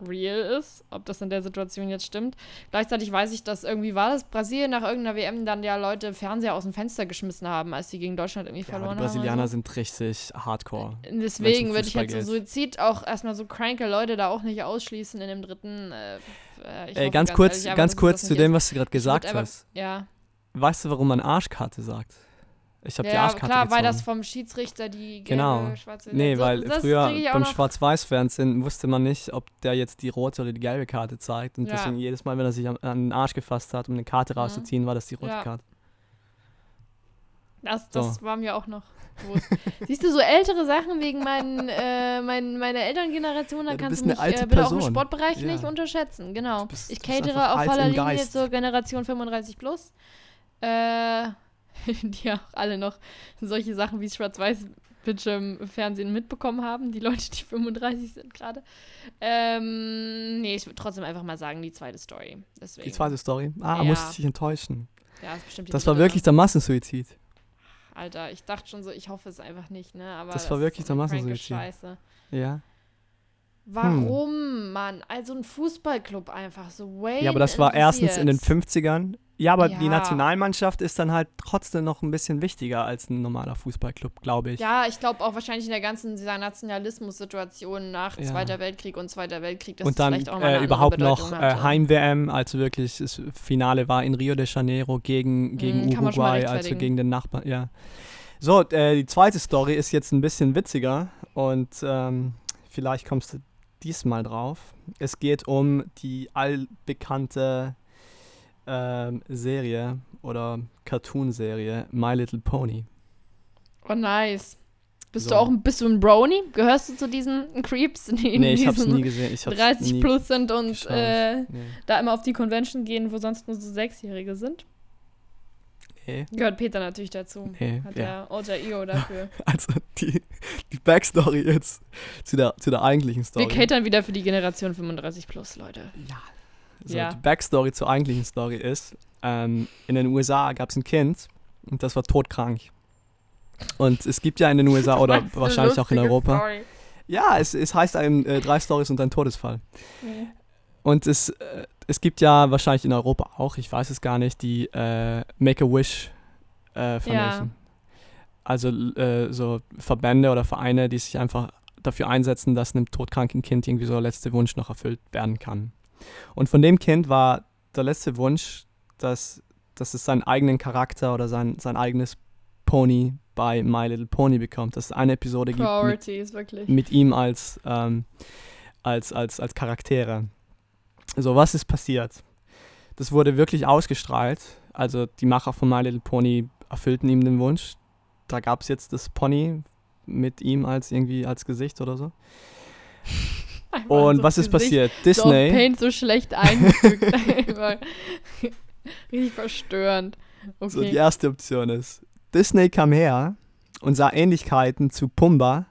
real ist, ob das in der Situation jetzt stimmt. Gleichzeitig weiß ich, dass irgendwie war das Brasilien nach irgendeiner WM dann ja Leute Fernseher aus dem Fenster geschmissen haben, als sie gegen Deutschland irgendwie Ja, verloren die Brasilianer haben. sind richtig hardcore. so. Deswegen würde ich halt so. Suizid auch erstmal so cranke Leute da auch nicht ausschließen in dem dritten. Äh, äh, ich Ey, ganz kurz, ehrlich ganz kurz zu dem, was du gerade gesagt einfach- hast. Ja, Weißt du, warum man Arschkarte sagt? Ich habe die ja Arschkarte klar, gezogen. weil das vom Schiedsrichter die gelbe, Genau. schwarze... Nee, so, weil früher beim Schwarz-Weiß-Fernsehen wusste man nicht, ob der jetzt die rote oder die gelbe Karte zeigt. Und Ja. deswegen jedes Mal, wenn er sich an den Arsch gefasst hat, um eine Karte Mhm. rauszuziehen, war das die rote Ja. Karte. Das, das So. war mir auch noch bewusst. Siehst du, so ältere Sachen wegen meinen, äh, mein, meiner Elterngeneration, da Ja, kannst du mich äh, bitte auch im. Sportbereich nicht unterschätzen. Genau. Bist- ich catere auf im Linie zur Generation 35 plus. Äh, die auch alle noch solche Sachen wie Schwarz-Weiß-Bildschirm-Fernsehen mitbekommen haben. Die Leute, die 35 sind gerade. Ähm, nee, ich würde trotzdem einfach mal sagen, die zweite Story. Deswegen. Die zweite Story. Ah, Ja. musste ich dich enttäuschen. Ja, ist bestimmt die Das war dritte. wirklich der Massensuizid. Alter, ich dachte schon so, ich hoffe es einfach nicht, ne? Aber Das war wirklich der Massensuizid. Scheiße. Ja. Warum, Mann? Also ein Fußballclub einfach so way. Ja, aber das war erstens in den 50ern Ja, aber Ja. die Nationalmannschaft ist dann halt trotzdem noch ein bisschen wichtiger als ein normaler Fußballclub, glaube ich. Ja, ich glaube auch wahrscheinlich in der ganzen dieser Nationalismus-Situation nach Ja. Zweiter Weltkrieg und Zweiter Weltkrieg, und dann äh, überhaupt noch äh. Heim-WM, also wirklich das Finale war in Rio de Janeiro gegen, gegen man schon mal Uruguay, also gegen den Nachbarn, ja. So, äh, die zweite Story ist jetzt ein bisschen witziger und ähm, vielleicht kommst du diesmal drauf. Es geht um die allbekannte ähm, Serie oder Cartoon-Serie My Little Pony. Oh, nice. Bist So. du auch ein, bist du ein Brony? Gehörst du zu diesen Creeps, die Nee, ich hab's nie gesehen. Ich hab's 30 nie plus sind und äh, Nee. da immer auf die Convention gehen, wo sonst nur so Sechsjährige sind? Nee, Gehört Peter natürlich dazu. nee, Hat ja. der Alter Ego dafür. Also die, die Backstory jetzt zu der, zu der eigentlichen Story. Wir catern wieder für die Generation 35 plus, Leute. Ja. So, Ja. Die Backstory zur eigentlichen Story ist, ähm, in den USA gab es ein Kind und das war todkrank. Und es gibt ja in den USA oder wahrscheinlich auch in Europa. Story. Ja, es, es heißt einem äh, drei Stories und ein Todesfall. Nee. Und es, äh, es gibt ja wahrscheinlich in Europa auch, ich weiß es gar nicht, die äh, Make-A-Wish äh, Foundation. Also äh, so Verbände oder Vereine, die sich einfach dafür einsetzen, dass einem todkranken Kind irgendwie so der letzte Wunsch noch erfüllt werden kann. Und von dem Kind war der letzte Wunsch, dass, dass es seinen eigenen Charakter oder sein, sein eigenes Pony bei My Little Pony bekommt. Dass es eine Episode gibt mit Priorities, wirklich. mit ihm als, ähm, als, als, als Charaktere. So, was ist passiert? Das wurde wirklich ausgestrahlt. Also die Macher von My Little Pony erfüllten ihm den Wunsch. Da gab es jetzt das Pony mit ihm als irgendwie als Gesicht oder so. Einfach Und so was ist passiert? Disney. Paint so schlecht eingefügt. Richtig verstörend. So, die Okay. erste Option ist, Disney kam her und sah Ähnlichkeiten zu Pumba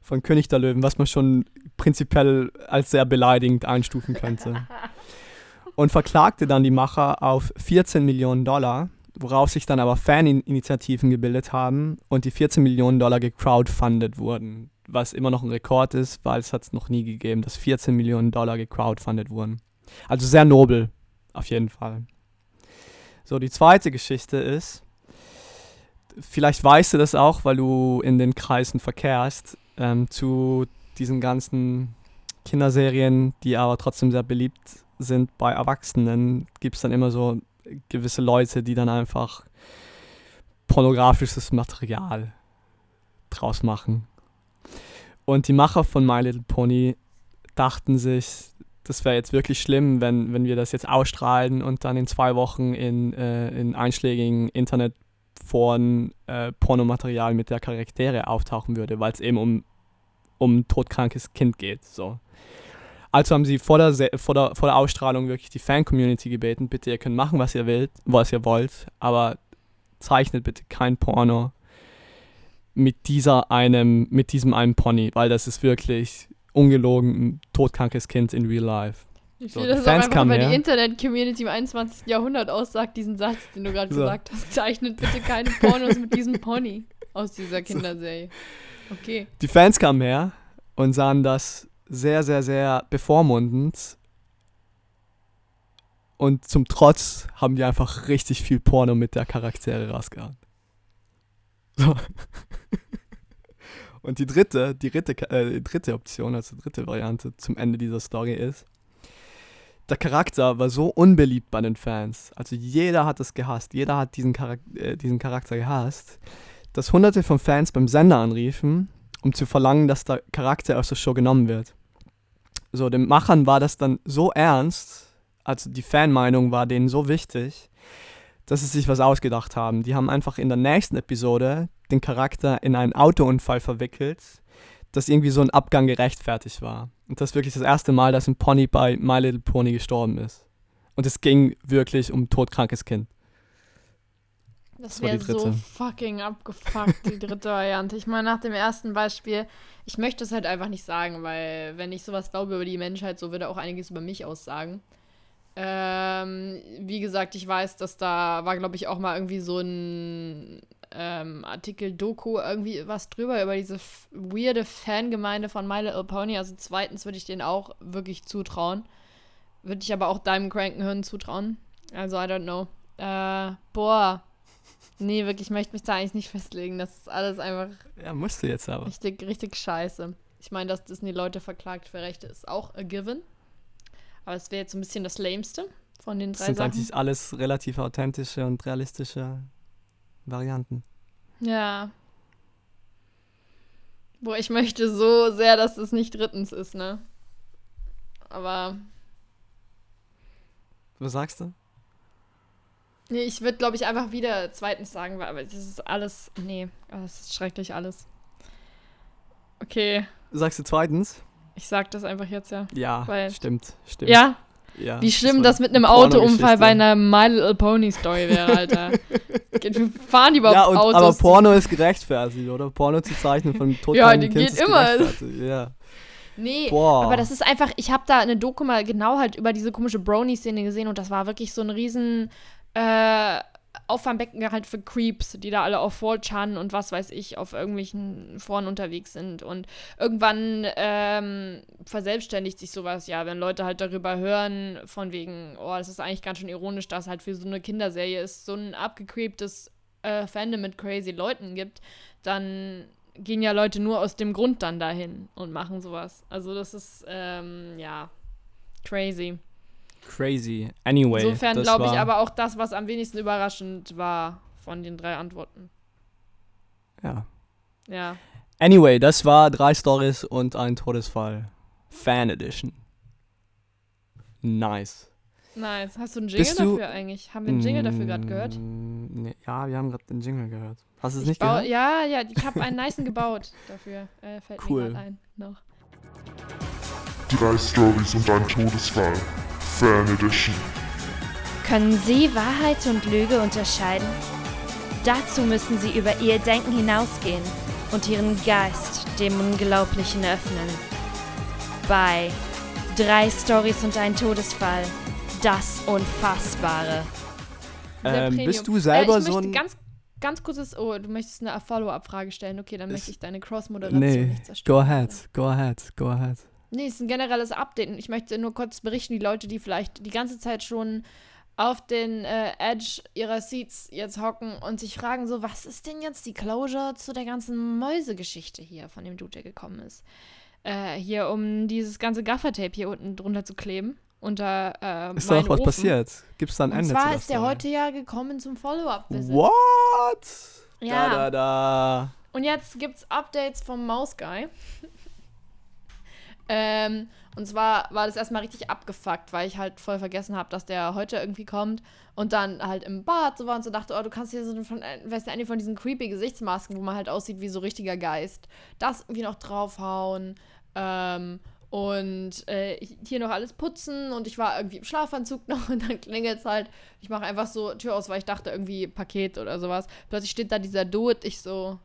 von König der Löwen, was man schon prinzipiell als sehr beleidigend einstufen könnte. und verklagte dann die Macher auf 14 Millionen Dollar, worauf sich dann aber Faninitiativen gebildet haben und die 14 Millionen Dollar gecrowdfundet wurden, was immer noch ein Rekord ist, weil es hat es noch nie gegeben, dass 14 Millionen Dollar gecrowdfundet wurden. Also sehr nobel, auf jeden Fall. So, die zweite Geschichte ist, vielleicht weißt du das auch, weil du in den Kreisen verkehrst, ähm, zu diesen ganzen Kinderserien, die aber trotzdem sehr beliebt sind bei Erwachsenen, gibt es dann immer so gewisse Leute, die dann einfach pornografisches Material draus machen. Und die Macher von My Little Pony dachten sich, das wäre jetzt wirklich schlimm, wenn, wenn wir das jetzt ausstrahlen und dann in zwei Wochen in, äh, in einschlägigen Internetforen äh, Pornomaterial mit der Charaktere auftauchen würde, weil es eben um, um ein todkrankes Kind geht. So. Also haben sie vor der, vor, der, vor der Ausstrahlung wirklich die Fan-Community gebeten, bitte ihr könnt machen, was ihr wollt, was ihr wollt, aber zeichnet bitte kein Porno mit dieser einem, mit diesem einen Pony, weil das ist wirklich ungelogen ein todkrankes Kind in real life. Ich So, die das ist auch Fans einfach, weil die Internet-Community im 21. Jahrhundert aussagt, diesen Satz, den du gerade So. gesagt hast. Zeichnet bitte keine Pornos mit diesem Pony aus dieser Kinderserie. Okay. Die Fans kamen her und sahen das sehr, sehr, sehr bevormundend. Und zum Trotz haben die einfach richtig viel Porno mit der Charaktere rausgehauen. So. Und die dritte, die dritte, äh, dritte Option, also dritte Variante zum Ende dieser Story ist, der Charakter war so unbeliebt bei den Fans. Also jeder hat es gehasst, jeder hat diesen, Charak äh, diesen Charakter gehasst, dass hunderte von Fans beim Sender anriefen, um zu verlangen, dass der Charakter aus der Show genommen wird. So, den Machern war das dann so ernst, also die Fanmeinung war denen so wichtig, dass sie sich was ausgedacht haben. Die haben einfach in der nächsten Episode den Charakter in einen Autounfall verwickelt, dass irgendwie so ein Abgang gerechtfertigt war. Und das ist wirklich das erste Mal, dass ein Pony bei My Little Pony gestorben ist. Und es ging wirklich um ein todkrankes Kind. Das Das wäre so fucking abgefuckt, die dritte Variante. Ich meine, nach dem ersten Beispiel, ich möchte es halt einfach nicht sagen, weil wenn ich sowas glaube über die Menschheit, so würde auch einiges über mich aussagen. Ähm, wie gesagt, ich weiß, dass da war, glaube ich, auch mal irgendwie so ein ähm, Artikel Doku irgendwie was drüber über diese weirde Fangemeinde von My Little Pony. Also zweitens würde ich denen auch wirklich zutrauen. Würde ich aber auch deinem Crankenhirn zutrauen. Also I don't know. Äh, boah. Nee, wirklich, ich möchte mich da eigentlich nicht festlegen. Das ist alles einfach Ja, musst du jetzt aber. richtig, richtig scheiße. Ich meine, dass Disney Leute verklagt für Rechte ist auch a given. Aber es wäre jetzt so ein bisschen das Lameste von den Das drei sind Sachen. eigentlich alles relativ authentische und realistische Varianten. Ja. Boah, ich möchte so sehr, dass es nicht drittens ist, ne? Aber Was sagst du? Nee, ich würde, glaube ich, einfach wieder zweitens sagen, weil aber das ist alles. Nee, oh, das ist schrecklich alles. Okay, Sagst du zweitens? ich sag das einfach jetzt, ja. Ja, Weil- stimmt, stimmt. Ja, ja wie schlimm war das mit einem eine Autounfall bei einer My Little Pony Story wäre, Alter. Wie fahren die überhaupt Ja, und, Autos? aber Porno ist gerechtfertigt, oder? Porno zu zeichnen von einem totalen die Kind geht immer. Ja. Nee, Boah. aber das ist einfach, ich habe da eine Doku mal genau halt über diese komische Brony-Szene gesehen und das war wirklich so ein riesen äh, Auffangbecken halt für Creeps, die da alle auf 4chan und was weiß ich, auf irgendwelchen Foren unterwegs sind. Und irgendwann ähm, verselbstständigt sich sowas, ja, wenn Leute halt darüber hören, von wegen, oh, das ist eigentlich ganz schön ironisch, dass halt für so eine Kinderserie es so ein abgecreeptes äh, Fandom mit crazy Leuten gibt, dann gehen ja Leute nur aus dem Grund dann dahin und machen sowas. Also das ist, ähm, ja, crazy. Crazy. Anyway. Insofern glaube ich aber auch das, was am wenigsten überraschend war von den drei Antworten. Ja. Ja. Anyway, das war drei Stories und ein Todesfall. Fan Edition. Nice. Nice. Hast du einen Jingle Bist du- dafür eigentlich? Haben wir einen Jingle dafür gerade gehört? Mm, Nee, ja, wir haben gerade den Jingle gehört. Hast du es Ich nicht gehört? ja, ja, ich habe einen nicen gebaut dafür. Äh, fällt Cool. mir gerade ein. Noch. Drei Stories und ein Todesfall. Fan Edition. Können Sie Wahrheit und Lüge unterscheiden? Dazu müssen Sie über Ihr Denken hinausgehen und Ihren Geist dem Unglaublichen öffnen. Bei Drei Stories und ein Todesfall. Das Unfassbare. Ähm, bist du selber äh, ich so ein- ganz, ganz kurzes, oh, du möchtest eine Follow-up-Frage stellen. Okay, dann möchte ich deine Cross-Moderation Nee, nicht go zerstören. ahead, go ahead, go ahead. Nee, es ist ein generelles Update. Und Ich möchte nur kurz berichten, die Leute, die vielleicht die ganze Zeit schon auf den äh, Edge ihrer Seats jetzt hocken und sich fragen so, was ist denn jetzt die Closure zu der ganzen Mäusegeschichte hier, von dem Dude, der gekommen ist? Äh, hier, um dieses ganze Gaffertape hier unten drunter zu kleben. Unter äh, Ist da noch was Ofen. passiert? Gibt es da ein Und Ende zwar zu ist der heute ja gekommen zum Follow-up-Visit. What? Ja. Da, da, da. Und jetzt gibt's Updates vom Mouse Guy. Ähm, und zwar war das erstmal richtig abgefuckt, weil ich halt voll vergessen habe, dass der heute irgendwie kommt und dann halt im Bad so war und so dachte, oh, du kannst hier so von, äh, weißt du, eine von diesen creepy Gesichtsmasken, wo man halt aussieht wie so richtiger Geist, das irgendwie noch draufhauen. Ähm, und äh, hier noch alles putzen und ich war irgendwie im Schlafanzug noch und dann klingelt es halt. Ich mache einfach so Tür aus, weil ich dachte irgendwie Paket oder sowas. Plötzlich steht da dieser Dude, ich so,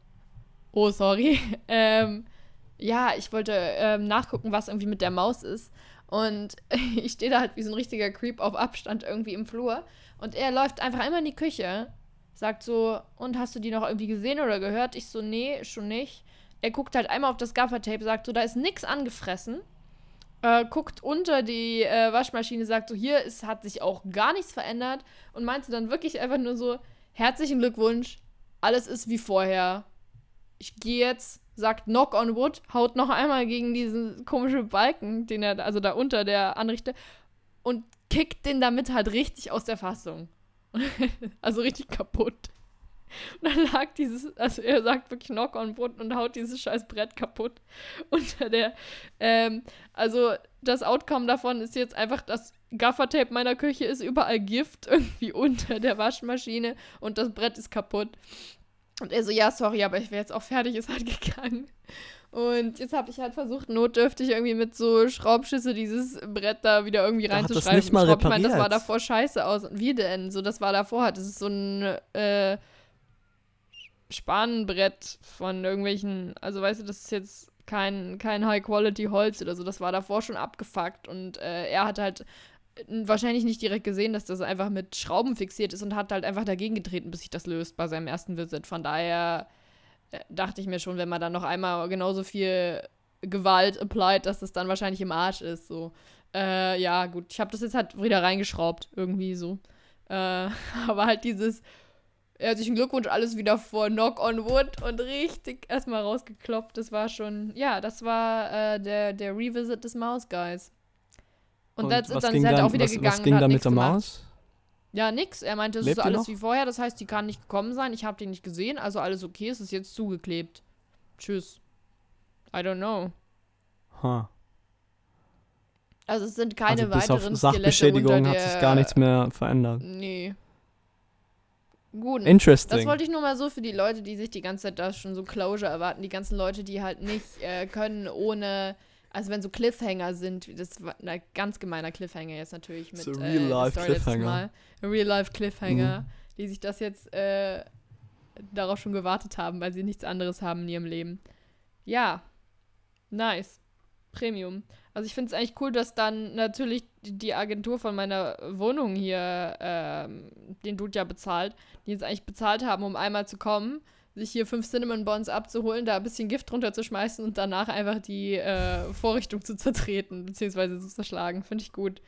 oh sorry. ähm, ja, ich wollte ähm, nachgucken, was irgendwie mit der Maus ist. Und ich stehe da halt wie so ein richtiger Creep auf Abstand irgendwie im Flur. Und er läuft einfach immer in die Küche, sagt so, und hast du die noch irgendwie gesehen oder gehört? Ich so, nee, schon nicht. Er guckt halt einmal auf das Gaffertape, sagt so, da ist nix angefressen. Äh, guckt unter die äh, Waschmaschine, sagt so, hier ist, hat sich auch gar nichts verändert. Und meinte dann wirklich einfach nur so, herzlichen Glückwunsch, alles ist wie vorher. Ich gehe jetzt, sagt Knock on Wood, haut noch einmal gegen diesen komischen Balken, den er, also da unter der Anrichte, und kickt den damit halt richtig aus der Fassung. also richtig kaputt. Und dann lag dieses, also er sagt wirklich Knock on Wood und haut dieses scheiß Brett kaputt. Unter der, ähm, also das Outcome davon ist jetzt einfach, das Gaffertape meiner Küche ist überall Gift irgendwie unter der Waschmaschine und das Brett ist kaputt. Und er so, ja, sorry, aber ich wäre jetzt auch fertig, ist halt gegangen. Und jetzt habe ich halt versucht, notdürftig irgendwie mit so Schraubschüsse dieses Brett da wieder irgendwie Da hat das reinzuschreiben. nicht mal Schraub- ich meine, das war repariert. davor scheiße aus. Und wie denn? So, das war davor halt. Das ist so ein äh, Spanenbrett von irgendwelchen, also weißt du, das ist jetzt kein, kein High-Quality-Holz oder so. Das war davor schon abgefuckt. Und äh, er hat halt wahrscheinlich nicht direkt gesehen, dass das einfach mit Schrauben fixiert ist und hat halt einfach dagegen getreten, bis sich das löst bei seinem ersten Visit. Von daher äh, dachte ich mir schon, wenn man dann noch einmal genauso viel Gewalt applied, dass das dann wahrscheinlich im Arsch ist. So. Äh, ja, gut. Ich habe das jetzt halt wieder reingeschraubt, irgendwie so. Äh, aber halt dieses herzlichen Glückwunsch, alles wieder vor Knock on Wood und richtig erstmal rausgeklopft. Das war schon, ja, das war äh, der, der Revisit des Mouse Guys. Und, it, was dann ist er dann, auch wieder was, gegangen. was und ging dann mit der. Maus? Ja, nix. Er meinte, es Lebt ist alles noch? wie vorher. Das heißt, die kann nicht gekommen sein. Ich habe die nicht gesehen. Also alles okay. Es ist jetzt zugeklebt. Tschüss. I don't know. Huh. Also es sind keine also bis auf weiteren Skelette Sachbeschädigung unter hat sich gar nichts mehr verändert. Nee. Gut. Das Interesting. wollte ich nur mal so für die Leute, die sich die ganze Zeit da schon so Closure erwarten. Die ganzen Leute, die halt nicht äh, können ohne... Also wenn so Cliffhanger sind, das war ein ganz gemeiner Cliffhanger jetzt natürlich mit So äh, real-life Story letztes Cliffhanger. Mal. Real-life Cliffhanger, Mhm. die sich das jetzt äh, darauf schon gewartet haben, weil sie nichts anderes haben in ihrem Leben. Ja, nice. Premium. Also ich finde es eigentlich cool, dass dann natürlich die- die Agentur von meiner Wohnung hier ähm, den Dude ja bezahlt, die jetzt eigentlich bezahlt haben, um einmal zu kommen, sich hier fünf Cinnamon Bonds abzuholen, da ein bisschen Gift drunter zu schmeißen und danach einfach die äh, Vorrichtung zu zertreten, beziehungsweise zu zerschlagen. Finde ich gut.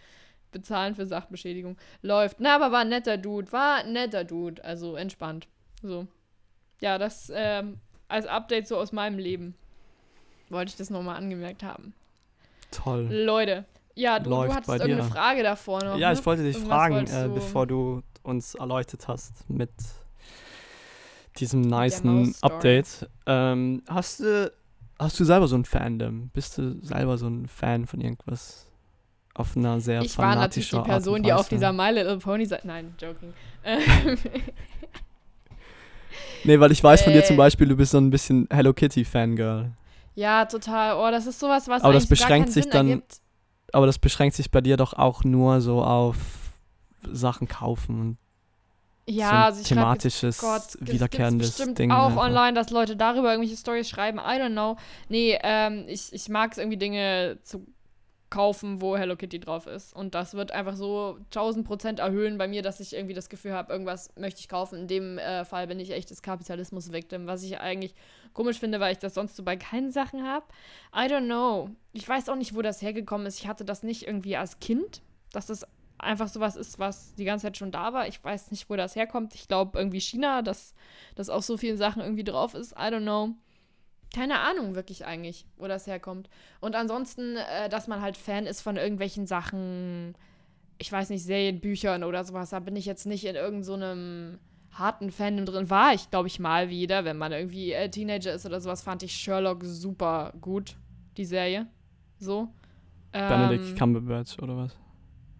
Bezahlen für Sachbeschädigung. Läuft. Na, aber war ein netter Dude. War ein netter Dude. Also entspannt. So. Ja, das ähm, als Update so aus meinem Leben. Wollte ich das nochmal angemerkt haben. Toll. Leute. Ja, du, du hattest irgendeine dir. Frage davor noch. Ja, ne? ich wollte dich Irgendwas fragen, äh, bevor du uns erleuchtet hast mit diesem nicen Maus-Story. Update. Ähm, hast du hast du selber so ein Fandom? Bist du selber so ein Fan von irgendwas? Auf einer sehr Ich war natürlich die Person, die auf dieser My Little Pony Seite. Nein, joking. Ähm, Nee, weil ich weiß von dir zum Äh. Beispiel, du bist so ein bisschen Hello Kitty Fangirl. ja, total. Oh, das ist sowas, was Aber das beschränkt sich Sinn dann- ergibt. Aber das beschränkt sich bei dir doch auch nur so auf Sachen kaufen und Ja, so ein also ich schreib jetzt thematisches, Gott, wiederkehrendes Ding. auch einfach. online, dass Leute darüber irgendwelche Stories schreiben. I don't know. Nee, ähm, ich, ich mag es irgendwie Dinge zu kaufen, wo Hello Kitty drauf ist. Und das wird einfach so 1000 Prozent erhöhen bei mir, dass ich irgendwie das Gefühl habe, irgendwas möchte ich kaufen. In dem äh, Fall bin ich echt das Kapitalismus-Victim, was ich eigentlich komisch finde, weil ich das sonst so bei keinen Sachen habe. I don't know. Ich weiß auch nicht, wo das hergekommen ist. Ich hatte das nicht irgendwie als Kind, dass das einfach sowas ist, was die ganze Zeit schon da war. Ich weiß nicht, wo das herkommt. Ich glaube irgendwie China, dass das auf so vielen Sachen irgendwie drauf ist. I don't know. Keine Ahnung wirklich eigentlich, wo das herkommt. Und ansonsten, äh, dass man halt Fan ist von irgendwelchen Sachen, ich weiß nicht, Serien, Büchern oder sowas. Da bin ich jetzt nicht in irgendeinem so einem harten Fandom drin. War ich, glaube ich, mal wieder, wenn man irgendwie äh, Teenager ist oder sowas, fand ich Sherlock super gut, die Serie. So. Benedict Ähm, Cumberbatch oder was?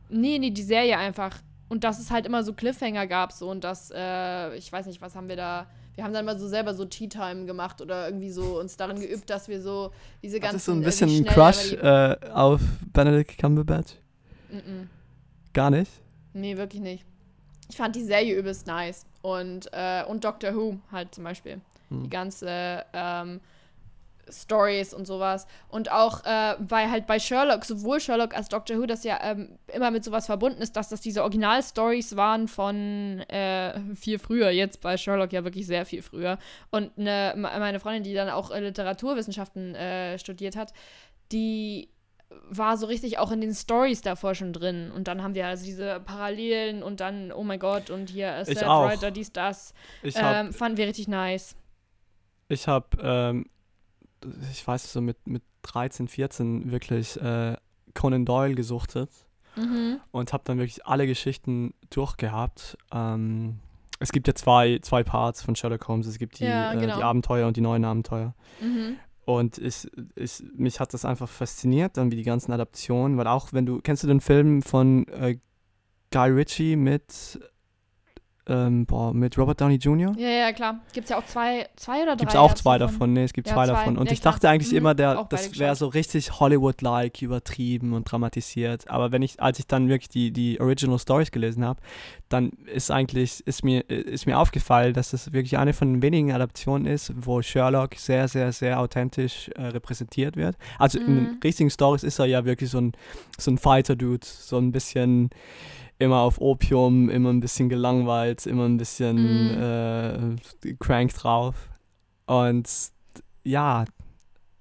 Nee, nee, die Serie einfach. Und dass es halt immer so Cliffhanger gab, so und das, äh, ich weiß nicht, was haben wir da. Wir haben dann mal so selber so Tea Time gemacht oder irgendwie so uns darin geübt, dass wir so diese ganzen. Hattest du ein äh, bisschen einen schnell Crush äh, auf Benedict Cumberbatch? Mm -mm. Gar nicht? Nee, wirklich nicht. Ich fand die Serie übelst nice. Und, äh, und Doctor Who halt zum Beispiel. Hm. Die ganze ähm, Stories und sowas. Und auch äh, bei halt bei Sherlock, sowohl Sherlock als Doctor Who, das ja ähm, immer mit sowas verbunden ist, dass das diese Original-Stories waren von äh, viel früher, jetzt bei Sherlock ja wirklich sehr viel früher. Und ne, me- meine Freundin, die dann auch äh, Literaturwissenschaften äh, studiert hat, die war so richtig auch in den Stories davor schon drin. Und dann haben wir also diese Parallelen und dann, oh mein Gott, und hier Sad auch. Writer, dies, das. Ich habe Ähm, fanden wir richtig nice. ich hab, ähm, ich weiß so mit, mit 13, 14 wirklich äh, Conan Doyle gesuchtet Mhm. und habe dann wirklich alle Geschichten durchgehabt. Ähm, es gibt ja zwei, zwei Parts von Sherlock Holmes. Es gibt die, Ja, äh, genau. die Abenteuer und die neuen Abenteuer. Mhm. Und ich, ich, mich hat das einfach fasziniert, dann wie die ganzen Adaptionen, weil auch wenn du, kennst du den Film von äh, Guy Ritchie mit, ähm, boah, mit Robert Downey Jr.? Ja, ja, klar. Gibt es ja auch zwei, zwei oder drei? Gibt es auch zwei von- davon, nee, es gibt Ja, zwei zwei. davon. Und Ja, ich klar. dachte eigentlich Mhm. immer, der, Auch das wäre so richtig Hollywood-like übertrieben und dramatisiert. Aber wenn ich, als ich dann wirklich die, die Original Stories gelesen habe, dann ist eigentlich, ist mir, ist mir aufgefallen, dass das wirklich eine von den wenigen Adaptionen ist, wo Sherlock sehr, sehr, sehr authentisch äh, repräsentiert wird. Also in den Mhm. richtigen Stories ist er ja wirklich so ein, so ein Fighter-Dude, so ein bisschen immer auf Opium, immer ein bisschen gelangweilt, immer ein bisschen äh, crank drauf. Und ja,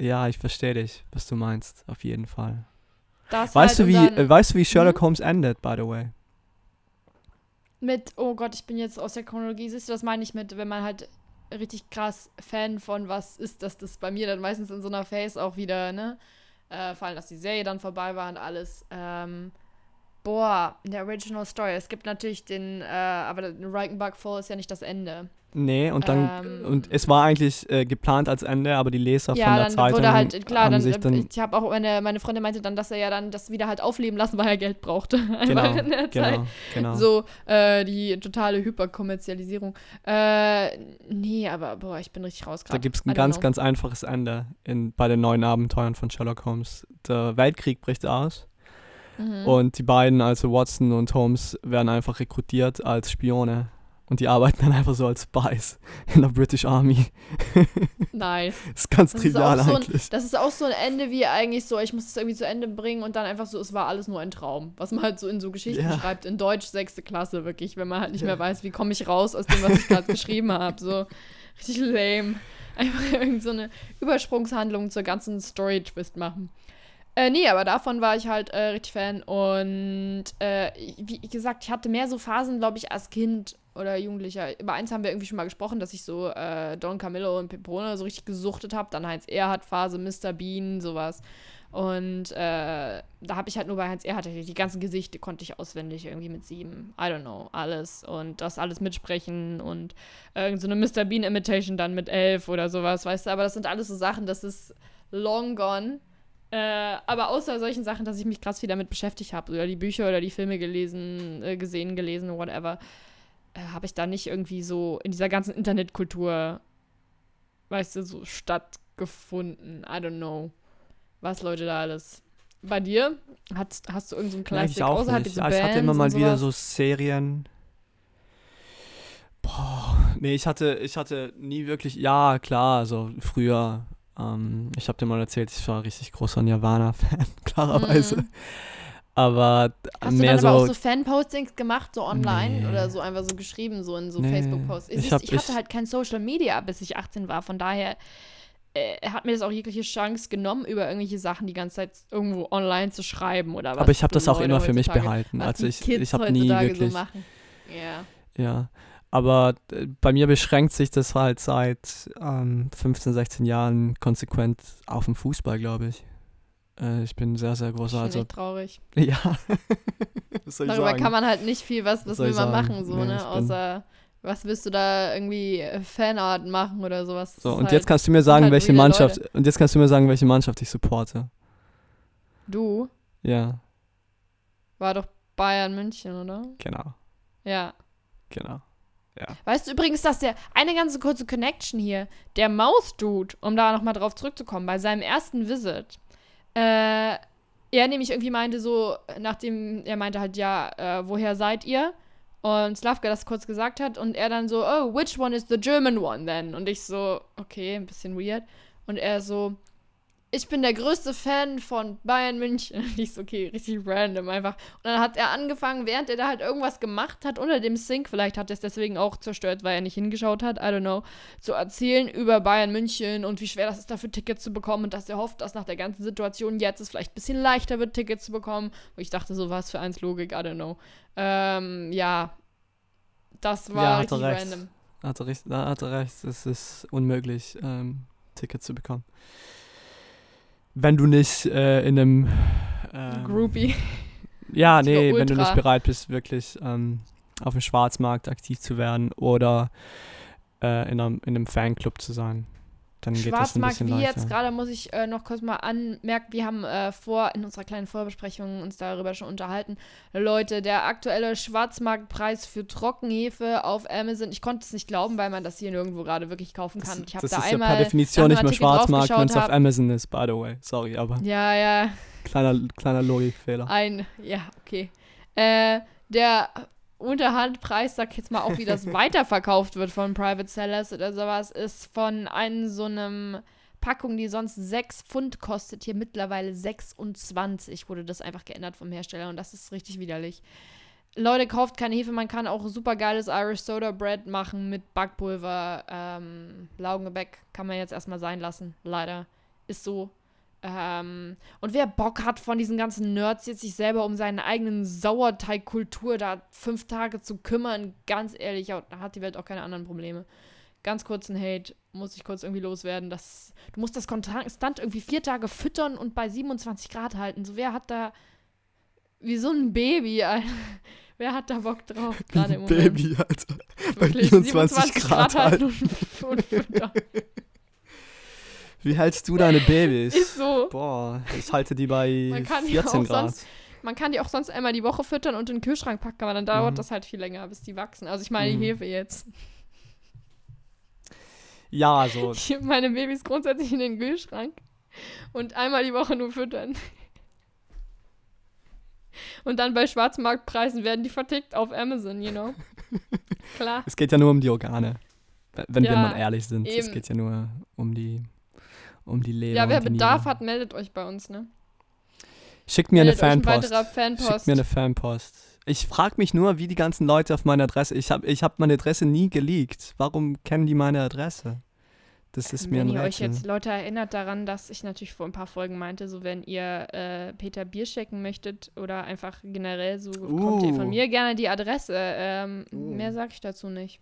ja, ich verstehe dich, was du meinst, auf jeden Fall. Das Weißt halt du, wie, dann- äh, weißt du, wie Sherlock Mhm. Holmes endet, by the way? mit, oh Gott, ich bin jetzt aus der Chronologie, siehst du, das meine ich mit, wenn man halt richtig krass Fan von was ist, dass das bei mir dann meistens in so einer Phase auch wieder, ne? Äh, vor allem, dass die Serie dann vorbei war und alles. Ähm, boah, in der Original Story. Es gibt natürlich den, äh, aber Reichenbach Fall ist ja nicht das Ende. Nee, und dann Ähm, und es war eigentlich äh, geplant als Ende, aber die Leser ja, von der dann Zeitung wurde halt, klar, haben dann, sich dann ich habe auch, meine, meine Freundin meinte dann, dass er ja dann das wieder halt aufleben lassen, weil er Geld brauchte. Genau, in der Zeit. genau, genau. So, äh, die totale Hyperkommerzialisierung. Äh, nee, aber boah, ich bin richtig raus Da gerade. gibt es ein ganz, know. ganz einfaches Ende in, bei den neuen Abenteuern von Sherlock Holmes. Der Weltkrieg bricht aus Mhm. und die beiden, also Watson und Holmes, werden einfach rekrutiert als Spione. Und die arbeiten dann einfach so als Spies in der British Army. Nice. ist ganz Das ist, trivial auch so ein, eigentlich. das ist auch so ein Ende wie eigentlich so, ich muss es irgendwie zu Ende bringen und dann einfach so, es war alles nur ein Traum. Was man halt so in so Geschichten Ja. schreibt, in Deutsch sechste Klasse, wirklich, wenn man halt nicht Ja. mehr weiß, wie komme ich raus aus dem, was ich gerade geschrieben habe. So richtig lame. Einfach irgend so eine Übersprungshandlung zur ganzen Story-Twist machen. Äh, nee, aber davon war ich halt äh, richtig Fan. Und äh, wie gesagt, ich hatte mehr so Phasen, glaube ich, als Kind oder Jugendlicher. Über eins haben wir irgendwie schon mal gesprochen, dass ich so äh, Don Camillo und Pepone so richtig gesuchtet habe. Dann Heinz Erhardt Phase, Mr. Bean, sowas. Und äh, da habe ich halt nur bei Heinz Erhardt die ganzen Gesichter konnte ich auswendig irgendwie mit sieben. I don't know, alles. Und das alles mitsprechen und irgend so eine Mr. Bean Imitation dann mit elf oder sowas, weißt du. Aber das sind alles so Sachen, das ist long gone. Äh, aber außer solchen Sachen, dass ich mich krass viel damit beschäftigt habe oder die Bücher oder die Filme gelesen, äh, gesehen, gelesen, whatever, äh, habe ich da nicht irgendwie so in dieser ganzen Internetkultur, weißt du, so stattgefunden. I don't know, was Leute da alles. Bei dir? Hat, hast du irgendeinen so Classic ich auch nicht. Ja, ich hatte immer mal wieder so Serien. Boah, nee, ich hatte, ich hatte nie wirklich, ja, klar, so früher. Ähm, ich habe dir mal erzählt, ich war richtig großer Nirvana-Fan, klarerweise. Mhm. Aber Hast du mehr dann aber auch so, so Fan-Postings gemacht, so online Nee. oder so einfach so geschrieben, so in so Nee. Facebook-Posts? Ich Ich, hab- ich hatte ich- halt kein Social Media, bis ich 18 war, von daher äh, hat mir das auch jegliche Chance genommen, über irgendwelche Sachen die ganze Zeit irgendwo online zu schreiben oder was. aber ich habe so das auch Leute immer für mich behalten. Also ich, Kids ich habe nie wirklich, So machen. Ja. ja. Aber äh, bei mir beschränkt sich das halt seit ähm, 15, 16 Jahren konsequent auf den Fußball, glaube ich. Äh, ich bin sehr, sehr großer, bin also echt traurig. ja. Darüber sagen? kann man halt nicht viel, was, Was will man machen, so, Nee, ne? Außer, was willst du da irgendwie äh, Fanart machen oder sowas? Das So, ist und halt, jetzt kannst du mir sagen, halt welche Mannschaft, und jetzt kannst du mir sagen, welche Mannschaft ich supporte. Du Ja, war doch Bayern München, oder? genau, Ja. genau. Weißt du übrigens, dass der, eine ganz kurze Connection hier, der Mouth Dude, um da nochmal drauf zurückzukommen, bei seinem ersten Visit, äh, er nämlich irgendwie meinte so, nachdem er meinte halt, ja, äh, woher seid ihr? Und Slavka das kurz gesagt hat und er dann so, oh, which one is the German one then? Und ich so, okay, ein bisschen weird. Und er so, ich bin der größte Fan von Bayern München. Und ich so, okay, richtig random einfach. Und dann hat er angefangen, während er da halt irgendwas gemacht hat unter dem Sync, vielleicht hat er es deswegen auch zerstört, weil er nicht hingeschaut hat, I don't know, zu erzählen über Bayern München und wie schwer das ist, dafür Tickets zu bekommen und dass er hofft, dass nach der ganzen Situation jetzt es vielleicht ein bisschen leichter wird, Tickets zu bekommen. Wo ich dachte, so was für eins Logik, I don't know. Ähm, ja. Das war Ja, richtig recht. random. Hat er recht, da hat er recht, es ist unmöglich, ähm, Tickets zu bekommen. Wenn du nicht äh, in einem ähm, Groupie. Ja, nee, wenn du nicht bereit bist, wirklich ähm, auf dem Schwarzmarkt aktiv zu werden oder äh, in, einem, in einem Fanclub zu sein, dann geht das ein Schwarzmarkt bisschen wie leichter. jetzt, gerade muss ich äh, noch kurz mal anmerken, wir haben äh, vor, in unserer kleinen Vorbesprechung uns darüber schon unterhalten. Leute, der aktuelle Schwarzmarktpreis für Trockenhefe auf Amazon, ich konnte es nicht glauben, weil man das hier nirgendwo gerade wirklich kaufen kann. Das, ich habe da ist ja einmal per Definition nicht mehr Schwarzmarkt, wenn es auf. Amazon ist, by the way. Sorry, aber Ja, ja, kleiner, kleiner Logikfehler. ein, ja, okay. Äh, der Unterhandpreis, sag ich jetzt mal auch, wie das weiterverkauft wird von Private Sellers oder sowas, ist von einem so einem Packung, die sonst 6 Pfund kostet, hier mittlerweile 26, wurde das einfach geändert vom Hersteller und das ist richtig widerlich. Leute, kauft keine Hefe, man kann auch super geiles Irish Soda Bread machen mit Backpulver. Ähm, Laugengebäck kann man jetzt erstmal sein lassen, leider. Ist so. Ähm, und wer Bock hat von diesen ganzen Nerds jetzt sich selber um seine eigenen Sauerteigkultur da fünf Tage zu kümmern, ganz ehrlich, da hat die Welt auch keine anderen Probleme. Ganz kurzen Hate, muss ich kurz irgendwie loswerden. Das, du musst das konstant irgendwie vier Tage füttern und bei 27 Grad halten. So, wer hat da wie so ein Baby, Alter. Wer hat da Bock drauf? Gerade im Moment. Baby, Alter. Bei Wirklich, 27 Grad halten halten. und, und füttern. Wie hältst du deine Babys? Ist so. Boah, ich halte die bei Man kann die 14 auch Grad. sonst- Man kann die auch sonst einmal die Woche füttern und in den Kühlschrank packen, aber dann dauert Mhm. das halt viel länger, bis die wachsen. Also ich meine Mhm. die Hefe jetzt. Ja, also Ich heb meine Babys grundsätzlich in den Kühlschrank und einmal die Woche nur füttern. Und dann bei Schwarzmarktpreisen werden die vertickt auf Amazon, you know. Klar. es geht ja nur um die Organe. Wenn wir Ja, mal ehrlich sind. Es eben. geht ja nur um die, um die Leber. Ja, wer Bedarf Niere. hat, meldet euch bei uns, ne? Schickt mir eine meldet euch ein Fanpost. weiterer Fanpost. Schickt mir eine Fanpost. Ich frage mich nur, wie die ganzen Leute auf meine Adresse. Ich habe ich hab meine Adresse nie geleakt. Warum kennen die meine Adresse? Das ist mir wenn ein ihr euch jetzt Leute erinnert daran, dass ich natürlich vor ein paar Folgen meinte, so wenn ihr äh, Peter Bier checken möchtet oder einfach generell so kommt ihr Uh. von mir gerne die Adresse. Ähm, Uh. Mehr sage ich dazu nicht.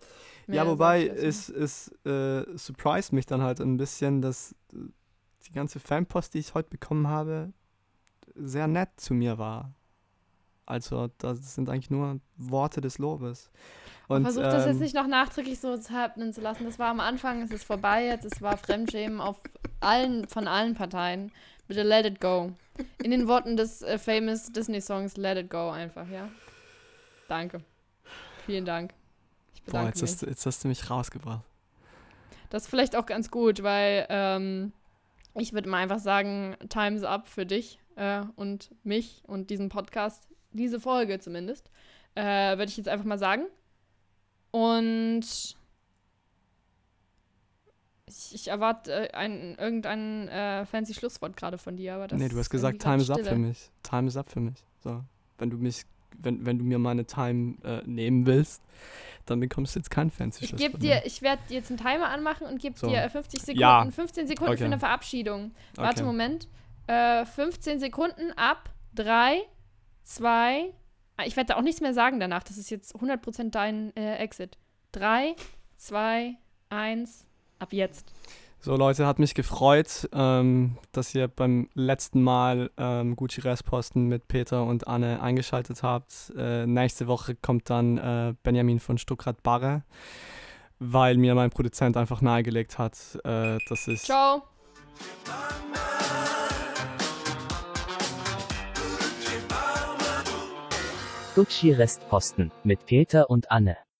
Ja, wobei es, es äh, surprised mich dann halt ein bisschen, dass die ganze Fanpost, die ich heute bekommen habe, sehr nett zu mir war. Also, das sind eigentlich nur Worte des Lobes. Und, Versucht das jetzt ähm, nicht noch nachträglich so zu lassen. Das war am Anfang, es ist vorbei jetzt, es war Fremdschämen auf allen, von allen Parteien. Bitte let it go. In den Worten des äh, famous Disney-Songs Let it go einfach, ja? Danke. Vielen Dank. Ich Boah, bedanke jetzt mich. hast, du- jetzt hast du mich rausgebracht. Das ist vielleicht auch ganz gut, weil ähm, ich würde mal einfach sagen, Time's up für dich äh, und mich und diesen Podcast, diese Folge zumindest, äh, würde ich jetzt einfach mal sagen. Und ich, ich erwarte äh, ein, irgendein äh, fancy Schlusswort gerade von dir, aber das nee, du hast gesagt, Time is up für mich. Time is up für mich. So, wenn du mich, wenn, wenn du mir meine Time äh, nehmen willst, dann bekommst du jetzt kein fancy Ich gebe dir, ich werde jetzt einen Timer anmachen und gebe So. dir 50 Sekunden, Ja. 15 Sekunden Okay. für eine Verabschiedung. Warte, Okay. Moment. Äh, 15 Sekunden ab. 3, 2. Ich werde da auch nichts mehr sagen danach. Das ist jetzt 100% dein äh, Exit. 3, 2, 1. Ab jetzt. So Leute, hat mich gefreut, ähm, dass ihr beim letzten Mal ähm, Gucci Restposten mit Peter und Anne eingeschaltet habt. Äh, nächste Woche kommt dann äh, Benjamin von Stuttgart Barre, weil mir mein Produzent einfach nahegelegt hat, äh, dass ich Ciao. Gucci Restposten mit Peter und Anne.